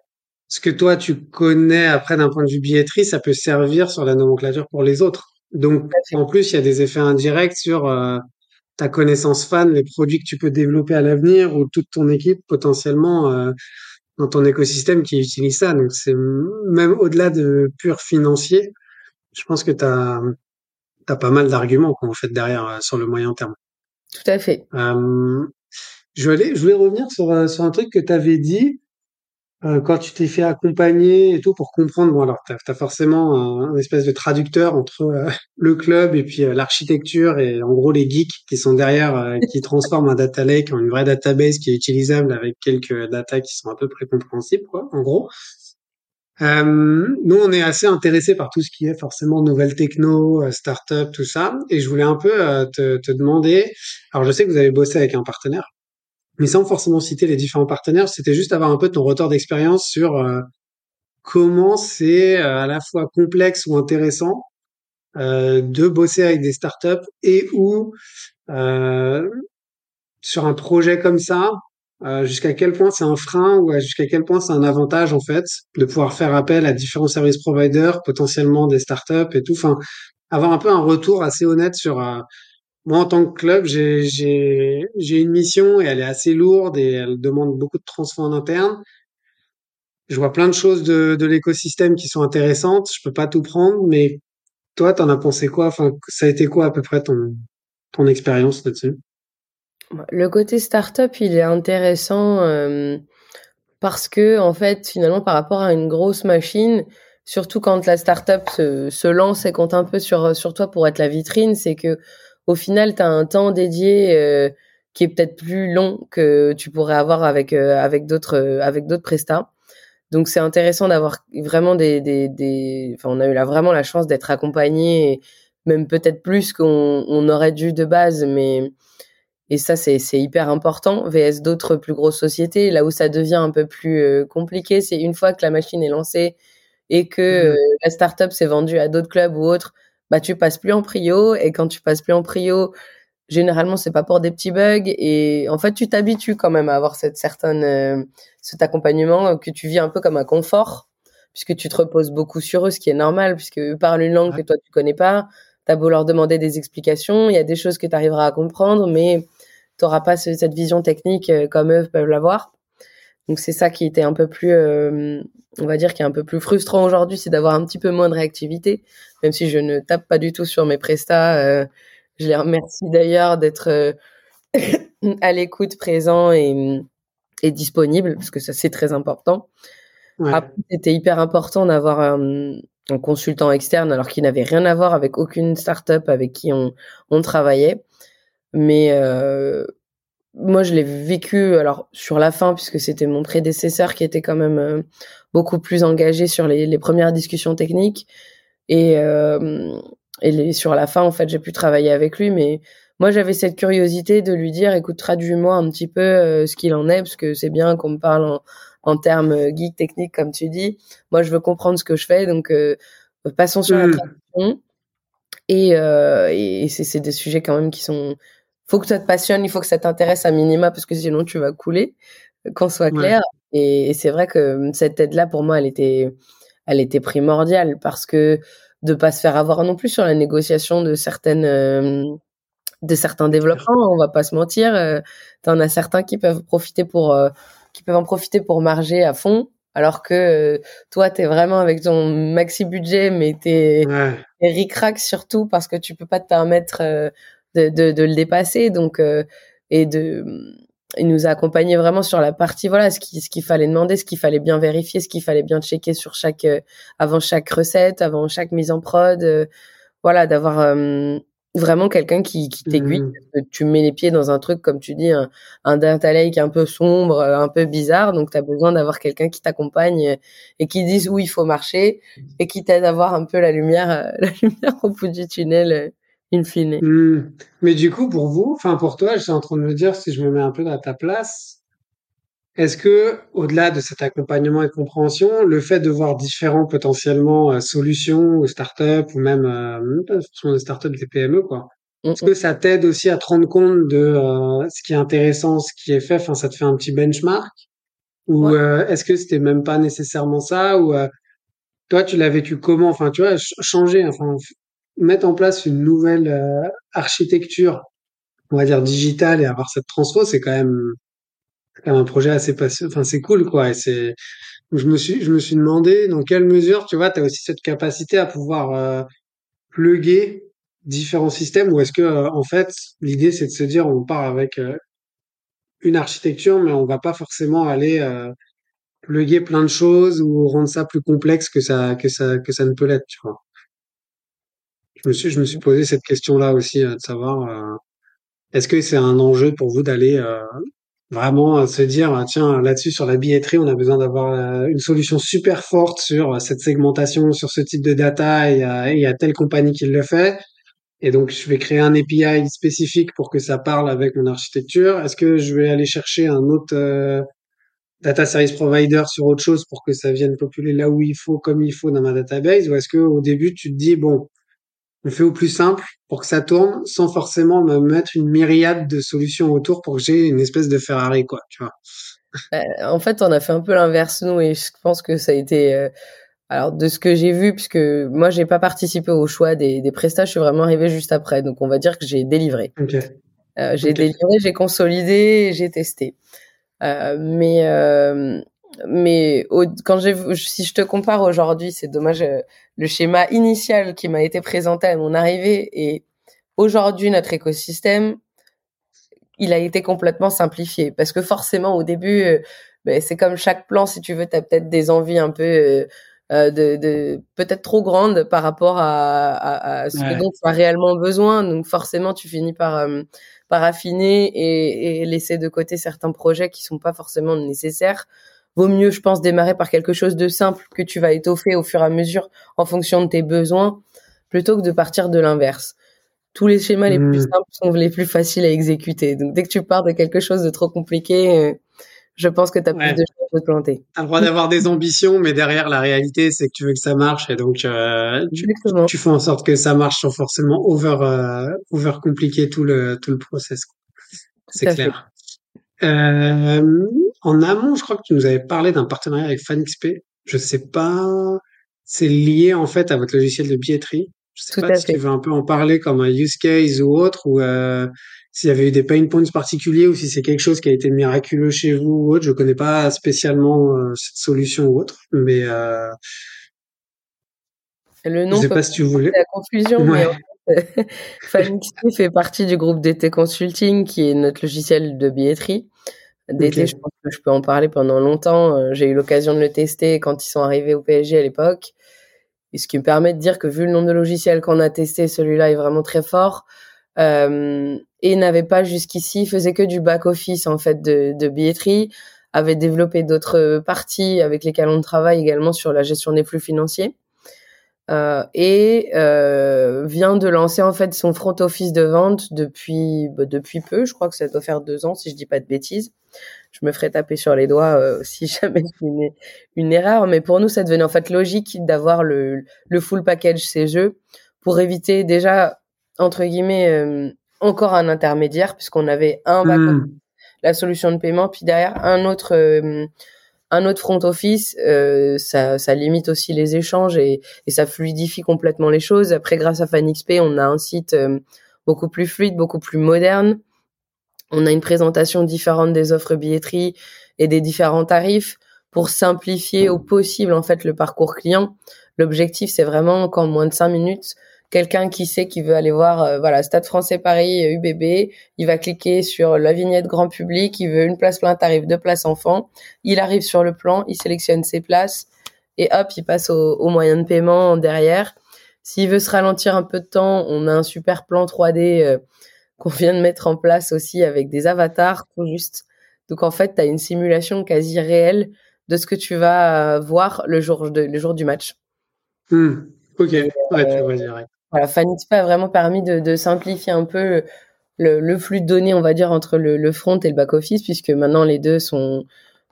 ce que toi tu connais après d'un point de vue billetterie, ça peut servir sur la nomenclature pour les autres. Donc en plus, il y a des effets indirects sur euh, ta connaissance fan, les produits que tu peux développer à l'avenir ou toute ton équipe potentiellement euh, dans ton écosystème qui utilise ça. Donc c'est même au-delà de pur financier, je pense que tu as t'as pas mal d'arguments qu'on fait derrière euh, sur le moyen terme.
Tout à fait.
Euh, je voulais, je voulais revenir sur, euh, sur un truc que tu avais dit quand tu t'es fait accompagner et tout pour comprendre. Bon, alors, tu as, forcément un, espèce de traducteur entre le club et puis l'architecture et en gros les geeks qui sont derrière, qui transforment un data lake en une vraie database qui est utilisable avec quelques data qui sont à peu près compréhensibles, quoi, en gros. Euh, nous, on est assez intéressé par tout ce qui est forcément nouvelles techno, euh, start-up, tout ça. Et je voulais un peu euh, te, te, demander, alors je sais que vous avez bossé avec un partenaire, mais sans forcément citer les différents partenaires, c'était juste avoir un peu ton retour d'expérience sur comment c'est à la fois complexe ou intéressant de bosser avec des startups et ou sur un projet comme ça, euh, jusqu'à quel point c'est un frein ou jusqu'à quel point c'est un avantage en fait de pouvoir faire appel à différents services providers, potentiellement des startups et tout. Enfin, avoir un peu un retour assez honnête sur euh, moi en tant que club, j'ai une mission et elle est assez lourde et elle demande beaucoup de transfert en interne. Je vois plein de choses de, de l'écosystème qui sont intéressantes. Je peux pas tout prendre, mais toi, t'en as pensé quoi? Enfin, ça a été quoi à peu près ton ton expérience là-dessus?
Le côté startup, il est intéressant euh, parce que en fait, finalement, par rapport à une grosse machine, surtout quand la startup se, se lance et compte un peu sur sur toi pour être la vitrine, c'est que au final, tu as un temps dédié euh, qui est peut-être plus long que tu pourrais avoir avec avec d'autres avec d'autres prestats. Donc c'est intéressant d'avoir vraiment des, des, des, enfin on a eu là vraiment la chance d'être accompagné, même peut-être plus qu'on on aurait dû de base, mais et ça c'est c'est hyper important. VS d'autres plus grosses sociétés, là où ça devient un peu plus euh, compliqué, c'est une fois que la machine est lancée et que mmh. euh, la startup s'est vendue à d'autres clubs ou autres, bah tu passes plus en prio et quand tu passes plus en prio, généralement c'est pas pour des petits bugs et en fait tu t'habitues quand même à avoir cette certaine euh, cet accompagnement que tu vis un peu comme un confort puisque tu te reposes beaucoup sur eux ce qui est normal puisque eux parlent une langue que toi tu connais pas. T'as beau leur demander des explications il y a des choses que tu arriveras à comprendre mais tu n'auras pas cette vision technique euh, comme eux peuvent l'avoir. Donc c'est ça qui était un peu plus euh, on va dire qui est un peu plus frustrant aujourd'hui c'est d'avoir un petit peu moins de réactivité même si je ne tape pas du tout sur mes prestats je les remercie d'ailleurs d'être euh, à l'écoute, présent et, et, disponible, parce que ça c'est très important. c'était hyper important d'avoir un, consultant externe, alors qu'il n'avait rien à voir avec aucune startup avec qui on, on travaillait. Mais euh, moi, je l'ai vécu alors sur la fin, puisque c'était mon prédécesseur qui était quand même euh, beaucoup plus engagé sur les, les premières discussions techniques. Et, euh, et sur la fin, en fait, j'ai pu travailler avec lui, mais moi, j'avais cette curiosité de lui dire, écoute, traduis-moi un petit peu euh, ce qu'il en est, parce que c'est bien qu'on me parle en, en termes euh, geek techniques, comme tu dis. Moi, je veux comprendre ce que je fais, donc euh, passons sur la mmh. traduction. Et, euh, et c'est des sujets quand même qui sont. Faut que ça te passionne, il faut que ça t'intéresse à minima, parce que sinon tu vas couler. Qu'on soit clair. Et, et c'est vrai que cette aide-là, pour moi, elle était, elle était primordiale parce que de pas se faire avoir non plus sur la négociation de certaines euh, de certains développements on va pas se mentir euh, en as certains qui peuvent profiter pour euh, qui peuvent en profiter pour marger à fond alors que euh, toi tu es vraiment avec ton maxi budget mais t'es ouais. ric surtout parce que tu peux pas te permettre de, de, de, le dépasser. Donc et de il nous a accompagné vraiment sur la partie voilà ce qui ce qu'il fallait demander ce qu'il fallait bien vérifier ce qu'il fallait bien checker sur chaque euh, avant chaque recette avant chaque mise en prod euh, voilà d'avoir euh, vraiment quelqu'un qui, qui t'aiguille. Mmh. tu mets les pieds dans un truc comme tu dis un, un data lake un peu sombre un peu bizarre. Donc tu as besoin d'avoir quelqu'un qui t'accompagne et qui dise où il faut marcher et qui t'aide à voir un peu la lumière la lumière au bout du tunnel in fine.
Mmh. Mais du coup, pour vous, enfin pour toi, je suis en train de me dire si je me mets un peu à ta place, est-ce que, au-delà de cet accompagnement et compréhension, le fait de voir différents potentiellement euh, solutions ou startups ou même euh, des startups, des PME, quoi, mmh, est-ce que mmh. ça t'aide aussi à te rendre compte de euh, ce qui est intéressant, ce qui est fait? Enfin, ça te fait un petit benchmark? Ou ouais. euh, est-ce que c'était même pas nécessairement ça? Ou euh, toi, tu l'as vécu comment? Enfin, tu vois, changer. Enfin, mettre en place une nouvelle euh, architecture, on va dire digitale et avoir cette transfo, c'est quand même, quand même un projet assez passionnant. Enfin, c'est cool, quoi. Et c'est, je me suis, je me suis demandé dans quelle mesure, tu vois, tu as aussi cette capacité à pouvoir euh, plugger différents systèmes ou est-ce que, euh, en fait, l'idée, c'est de se dire, on part avec euh, une architecture, mais on va pas forcément aller euh, plugger plein de choses ou rendre ça plus complexe que ça, que ça, que ça ne peut l'être, tu vois? Je me suis, je me suis posé cette question-là aussi, euh, de savoir, euh, est-ce que c'est un enjeu pour vous d'aller euh, vraiment se dire, tiens, là-dessus, sur la billetterie, on a besoin d'avoir une solution super forte sur cette segmentation, sur ce type de data, et il y a telle compagnie qui le fait. Et donc, je vais créer un API spécifique pour que ça parle avec mon architecture. Est-ce que je vais aller chercher un autre euh, data service provider sur autre chose pour que ça vienne populer là où il faut, comme il faut dans ma database? Ou est-ce que au début, tu te dis, bon, on fait au plus simple pour que ça tourne sans forcément me mettre une myriade de solutions autour pour que j'ai une espèce de Ferrari, quoi, tu vois.
Euh, en fait, on a fait un peu l'inverse, nous, et je pense que ça a été, euh, alors, de ce que j'ai vu, puisque moi, j'ai pas participé au choix des, des prestats, je suis vraiment arrivée juste après. Donc, on va dire que j'ai délivré.
Okay.
Euh, j'ai okay. délivré, j'ai consolidé, j'ai testé. Euh, mais mais au, quand j'ai si je te compare aujourd'hui, c'est dommage euh, le schéma initial qui m'a été présenté à mon arrivée et aujourd'hui notre écosystème, il a été complètement simplifié parce que forcément au début euh, ben, c'est comme chaque plan si tu veux tu as peut-être des envies un peu euh, euh, de, de peut-être trop grandes par rapport à, à, à ce ouais. dont tu as réellement besoin donc forcément tu finis par paraffiner et, et, laisser de côté certains projets qui sont pas forcément nécessaires. Vaut mieux, je pense, démarrer par quelque chose de simple que tu vas étoffer au fur et à mesure en fonction de tes besoins, plutôt que de partir de l'inverse. Tous les schémas les plus mmh. simples sont les plus faciles à exécuter. Donc dès que tu pars de quelque chose de trop compliqué, euh, je pense que tu as plus de chances de te planter.
Tu as le droit d'avoir des ambitions, mais derrière, la réalité, c'est que tu veux que ça marche. Et donc, euh, tu, fais en sorte que ça marche sans forcément over, euh, over compliquer tout le, tout le process. C'est clair. Euh, en amont, je crois que tu nous avais parlé d'un partenariat avec FanXP. Je sais pas, c'est lié en fait à votre logiciel de billetterie. Je sais pas si tu veux un peu en parler comme un use case ou autre, ou euh, s'il y avait eu des pain points particuliers, ou si c'est quelque chose qui a été miraculeux chez vous ou autre. Je connais pas spécialement euh, cette solution ou autre, mais euh,
le nom. Je
sais pas si tu voulais.
La confusion, mais fait partie du groupe DT Consulting, qui est notre logiciel de billetterie. DT, je pense que je peux en parler pendant longtemps. Euh, j'ai eu l'occasion de le tester quand ils sont arrivés au PSG à l'époque. Et ce qui me permet de dire que vu le nombre de logiciels qu'on a testé, celui-là est vraiment très fort. Euh, et n'avait pas jusqu'ici, faisait que du back-office en fait de, de billetterie, avait développé d'autres parties avec lesquelles on travaille également sur la gestion des flux financiers. Euh, et euh, vient de lancer en fait son front office de vente depuis bah, depuis peu. Je crois que ça doit faire deux ans si je dis pas de bêtises. Je me ferai taper sur les doigts euh, si jamais une, une erreur. Mais pour nous, ça devenait en fait logique d'avoir le, le full package ces jeux pour éviter déjà entre guillemets encore un intermédiaire puisqu'on avait un mmh. la solution de paiement puis derrière un autre un autre front office, euh, ça, ça, limite aussi les échanges et, et, ça fluidifie complètement les choses. Après, grâce à FanXP, on a un site euh, beaucoup plus fluide, beaucoup plus moderne. On a une présentation différente des offres billetterie et des différents tarifs pour simplifier au possible en fait le parcours client. L'objectif, c'est vraiment qu'en moins de cinq minutes, quelqu'un qui sait qu'il veut aller voir euh, voilà Stade Français Paris UBB, il va cliquer sur la vignette grand public, il veut une place plein tarif, deux places enfants, il arrive sur le plan, il sélectionne ses places et hop, il passe au, au moyen de paiement derrière. S'il veut se ralentir un peu de temps, on a un super plan 3D euh, qu'on vient de mettre en place aussi avec des avatars tout juste. Donc en fait, tu as une simulation quasi réelle de ce que tu vas voir le jour, de, le jour du match.
Hmm. Ok, ouais, tu vois direct.
Voilà, FanXP a vraiment permis de, de simplifier un peu le, le, flux de données, on va dire, entre le, le front et le back-office, puisque maintenant les deux sont,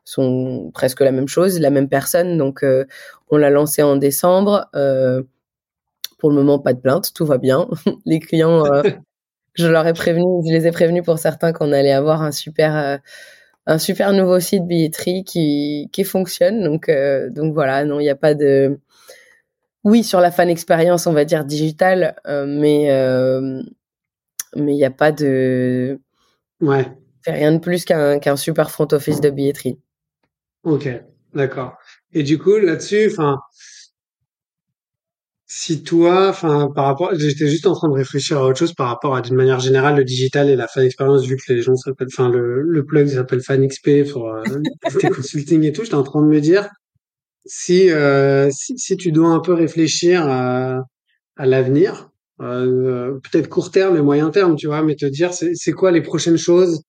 sont presque la même chose, la même personne. Donc, euh, on l'a lancé en décembre. Euh, pour le moment, pas de plainte, tout va bien. les clients, euh, je leur ai prévenu, je les ai prévenus pour certains qu'on allait avoir un super, euh, un super nouveau site billetterie qui, qui fonctionne. Donc, euh, donc voilà, non, il n'y a pas de, oui, sur la fan expérience, on va dire digitale, euh, mais euh, mais il n'y a pas de
ouais.
C'est rien de plus qu'un qu'un super front office de billetterie.
Ok, d'accord. Et du coup, là-dessus, enfin, si toi, enfin, par rapport, j'étais juste en train de réfléchir à autre chose par rapport à d'une manière générale le digital et la fan expérience, vu que les gens s'appellent, enfin, le, le plug s'appelle Fan XP pour euh, consulting et tout. J'étais en train de me dire, si, euh, si, si, tu dois un peu réfléchir à, à l'avenir, euh, peut-être court terme et moyen terme, tu vois, mais te dire c'est quoi les prochaines choses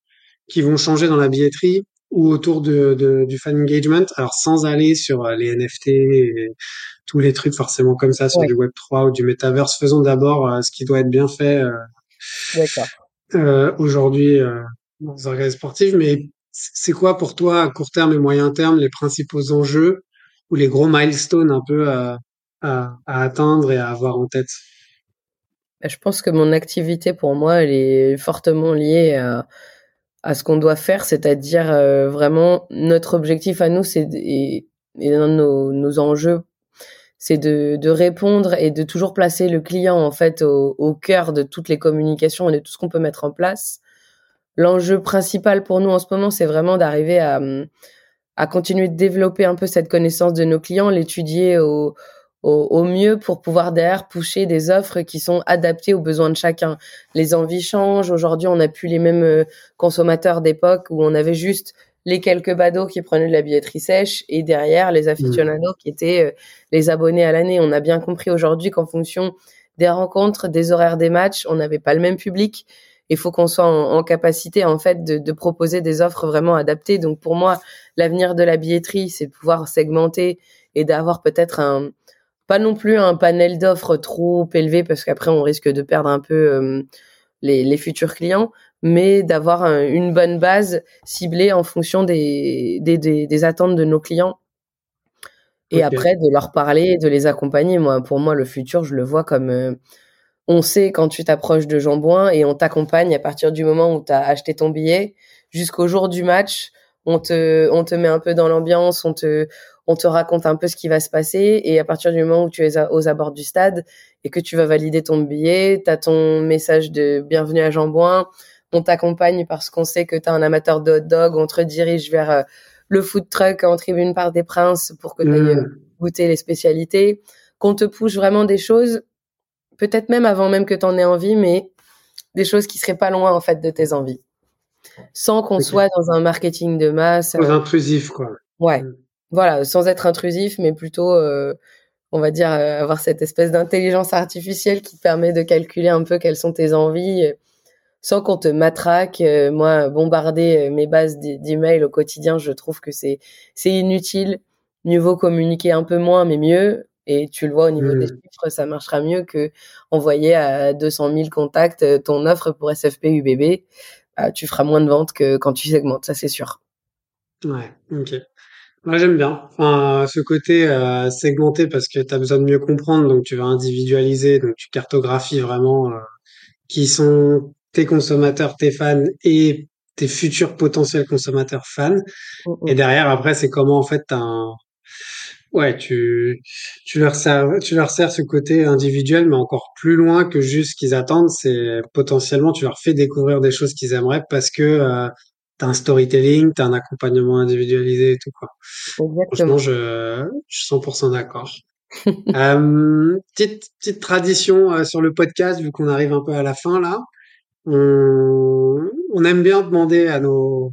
qui vont changer dans la billetterie ou autour de, de, du fan engagement, alors sans aller sur euh, les NFT et tous les trucs forcément comme ça sur du Web 3 ou du Metaverse. Faisons d'abord euh, ce qui doit être bien fait euh, aujourd'hui dans les organes sportifs. Mais c'est quoi pour toi à court terme et moyen terme les principaux enjeux ou les gros milestones un peu à, à, atteindre et à avoir en tête?
Bah, Je pense que mon activité pour moi, elle est fortement liée à, à ce qu'on doit faire, c'est-à-dire euh, vraiment notre objectif à nous, c'est et, et nos, nos enjeux, c'est de, de, répondre et de toujours placer le client en fait au, au cœur de toutes les communications et de tout ce qu'on peut mettre en place. L'enjeu principal pour nous en ce moment, c'est vraiment d'arriver à à continuer de développer un peu cette connaissance de nos clients, l'étudier au, au, au, mieux pour pouvoir derrière pousser des offres qui sont adaptées aux besoins de chacun. Les envies changent. Aujourd'hui, on n'a plus les mêmes euh, consommateurs d'époque où on avait juste les quelques badauds qui prenaient de la billetterie sèche et derrière les aficionados qui étaient euh, les abonnés à l'année. On a bien compris aujourd'hui qu'en fonction des rencontres, des horaires des matchs, on n'avait pas le même public il faut qu'on soit en, capacité en fait de, de, proposer des offres vraiment adaptées. Donc pour moi, l'avenir de la billetterie, c'est de pouvoir segmenter et d'avoir peut-être un pas non plus un panel d'offres trop élevé parce qu'après on risque de perdre un peu euh, les, les, futurs clients, mais d'avoir une bonne base ciblée en fonction des, des, des, des attentes de nos clients et après de leur parler, de les accompagner. Moi, pour moi, le futur, je le vois comme euh, on sait quand tu t'approches de Jambouin et on t'accompagne à partir du moment où tu as acheté ton billet jusqu'au jour du match. On te, on te met un peu dans l'ambiance, on te, on te raconte un peu ce qui va se passer. Et à partir du moment où tu es aux abords du stade et que tu vas valider ton billet, tu as ton message de bienvenue à Jambouin. On t'accompagne parce qu'on sait que tu un amateur de hot dog. On te redirige vers euh, le food truck en tribune par des princes pour que tu ailles mmh. goûter les spécialités. Qu'on te pousse vraiment des choses peut-être même avant même que tu en aies envie, mais des choses qui seraient pas loin en fait de tes envies, sans qu'on soit dans un marketing de masse.
Euh, intrusif quoi.
Ouais, mm. voilà, sans être intrusif, mais plutôt, euh, on va dire, euh, avoir cette espèce d'intelligence artificielle qui te permet de calculer un peu quelles sont tes envies, sans qu'on te matraque. moi, bombarder mes bases d'emails au quotidien, je trouve que c'est c'est inutile. Mieux vaut communiquer un peu moins, mais mieux. Et tu le vois au niveau des mmh. chiffres, ça marchera mieux que envoyer à 200 000 contacts euh, ton offre pour SFP UBB. Bah, tu feras moins de ventes que quand tu segmentes, ça c'est sûr.
Ouais, ok. Moi j'aime bien. Enfin, ce côté euh, segmenté parce que tu as besoin de mieux comprendre, donc tu vas individualiser, donc tu cartographies vraiment euh, qui sont tes consommateurs, tes fans et tes futurs potentiels consommateurs fans. Mmh, mmh. Et derrière, après, c'est comment en fait tu un, Ouais, tu, tu leur sers, tu leur sers ce côté individuel, mais encore plus loin que juste ce qu'ils attendent. C'est potentiellement, tu leur fais découvrir des choses qu'ils aimeraient parce que euh, t'as un storytelling, t'as un accompagnement individualisé et tout quoi. Franchement, je, je suis 100% d'accord. euh, petite, petite tradition euh, sur le podcast, vu qu'on arrive un peu à la fin là. On, on aime bien demander à nos,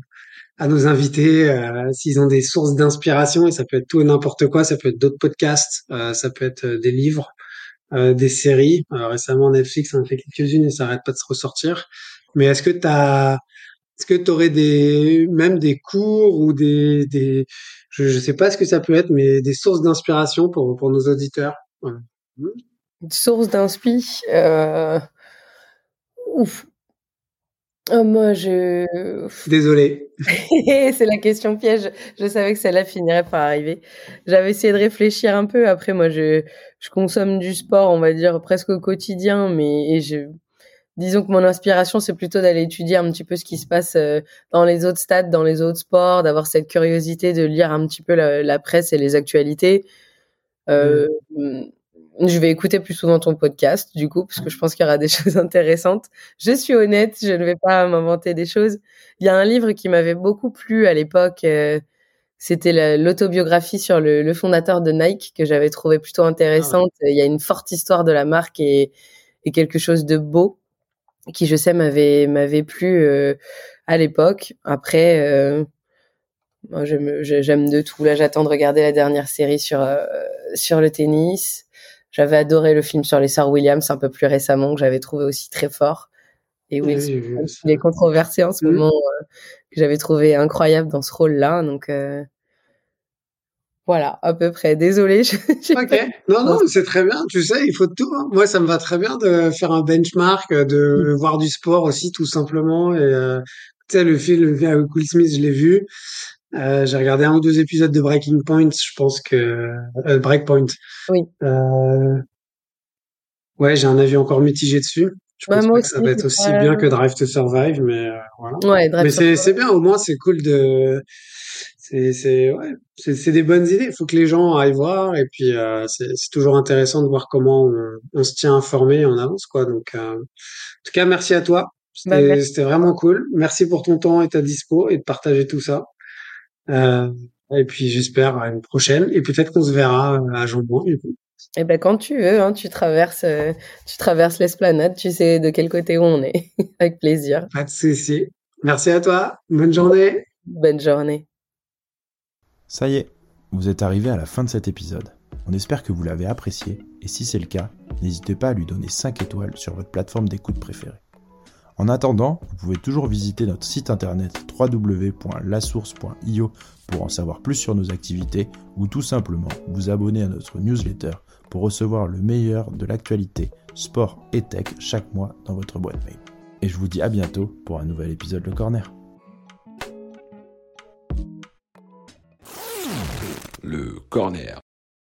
à nos invités euh, s'ils ont des sources d'inspiration et ça peut être tout et n'importe quoi, ça peut être d'autres podcasts, euh, ça peut être euh, des livres, des séries. récemment Netflix en fait quelques-unes et ça arrête pas de se ressortir. Mais est-ce que tu est-ce que tu aurais des même des cours ou des des je, je sais pas ce que ça peut être mais des sources d'inspiration pour pour nos auditeurs? Ouais.
Sources d'inspi euh... ouf Oh, moi, je.
Désolé.
c'est la question piège. Je savais que celle-là finirait par arriver. J'avais essayé de réfléchir un peu. Après, moi, je, je consomme du sport, on va dire, presque au quotidien, mais et je, disons que mon inspiration, c'est plutôt d'aller étudier un petit peu ce qui se passe euh, dans les autres stades, dans les autres sports, d'avoir cette curiosité de lire un petit peu la, presse et les actualités. Euh, mmh je vais écouter plus souvent ton podcast, du coup, parce que je pense qu'il y aura des choses intéressantes. Je suis honnête, je ne vais pas m'inventer des choses. Il y a un livre qui m'avait beaucoup plu à l'époque. Euh, c'était l'autobiographie sur le, fondateur de Nike que j'avais trouvé plutôt intéressante. Ah Il y a une forte histoire de la marque et, quelque chose de beau qui, je sais, m'avait m'avait plu euh, à l'époque. Après, euh, moi, j'aime de tout. Là, j'attends de regarder la dernière série sur sur le tennis. J'avais adoré le film sur les sœurs Williams un peu plus récemment que j'avais trouvé aussi très fort. Et oui, il est controversé en ce mmh. moment euh, que j'avais trouvé incroyable dans ce rôle-là. Donc euh, voilà, à peu près. Désolée.
ok. Non, non, c'est très bien. Tu sais, il faut tout. Hein. Moi, ça me va très bien de faire un benchmark, de mmh. voir du sport aussi, tout simplement. Et euh, tu sais, le film avec Will Smith, je l'ai vu. Euh, j'ai regardé un ou deux épisodes de Breaking Point. Je pense que euh, Breakpoint.
Oui.
Euh... Ouais, j'ai un avis encore mitigé dessus. Je pense pas que ça va être aussi bien que Drive to Survive, mais euh, voilà.
Ouais,
mais c'est c'est bien. Au moins, c'est cool de. C'est c'est ouais, c'est des bonnes idées. Il faut que les gens aillent voir et puis euh, c'est c'est toujours intéressant de voir comment on, on se tient informé en avance quoi. Donc euh, en tout cas, merci à toi. C'était bah, vraiment cool. Merci pour ton temps et ta dispo et de partager tout ça. Euh, et puis j'espère à une prochaine. Et peut-être qu'on se verra à Jambon. Du coup.
Eh ben quand tu veux, hein, tu traverses, euh, tu traverses l'esplanade, tu sais de quel côté on est, avec plaisir.
Pas de souci. Merci à toi. Bonne journée.
Bonne journée.
Ça y est, vous êtes arrivé à la fin de cet épisode. On espère que vous l'avez apprécié et si c'est le cas, n'hésitez pas à lui donner 5 étoiles sur votre plateforme d'écoute préférée. En attendant, vous pouvez toujours visiter notre site internet www.lasource.io pour en savoir plus sur nos activités ou tout simplement vous abonner à notre newsletter pour recevoir le meilleur de l'actualité sport et tech chaque mois dans votre boîte mail. Et je vous dis à bientôt pour un nouvel épisode Le Corner.
Le Corner.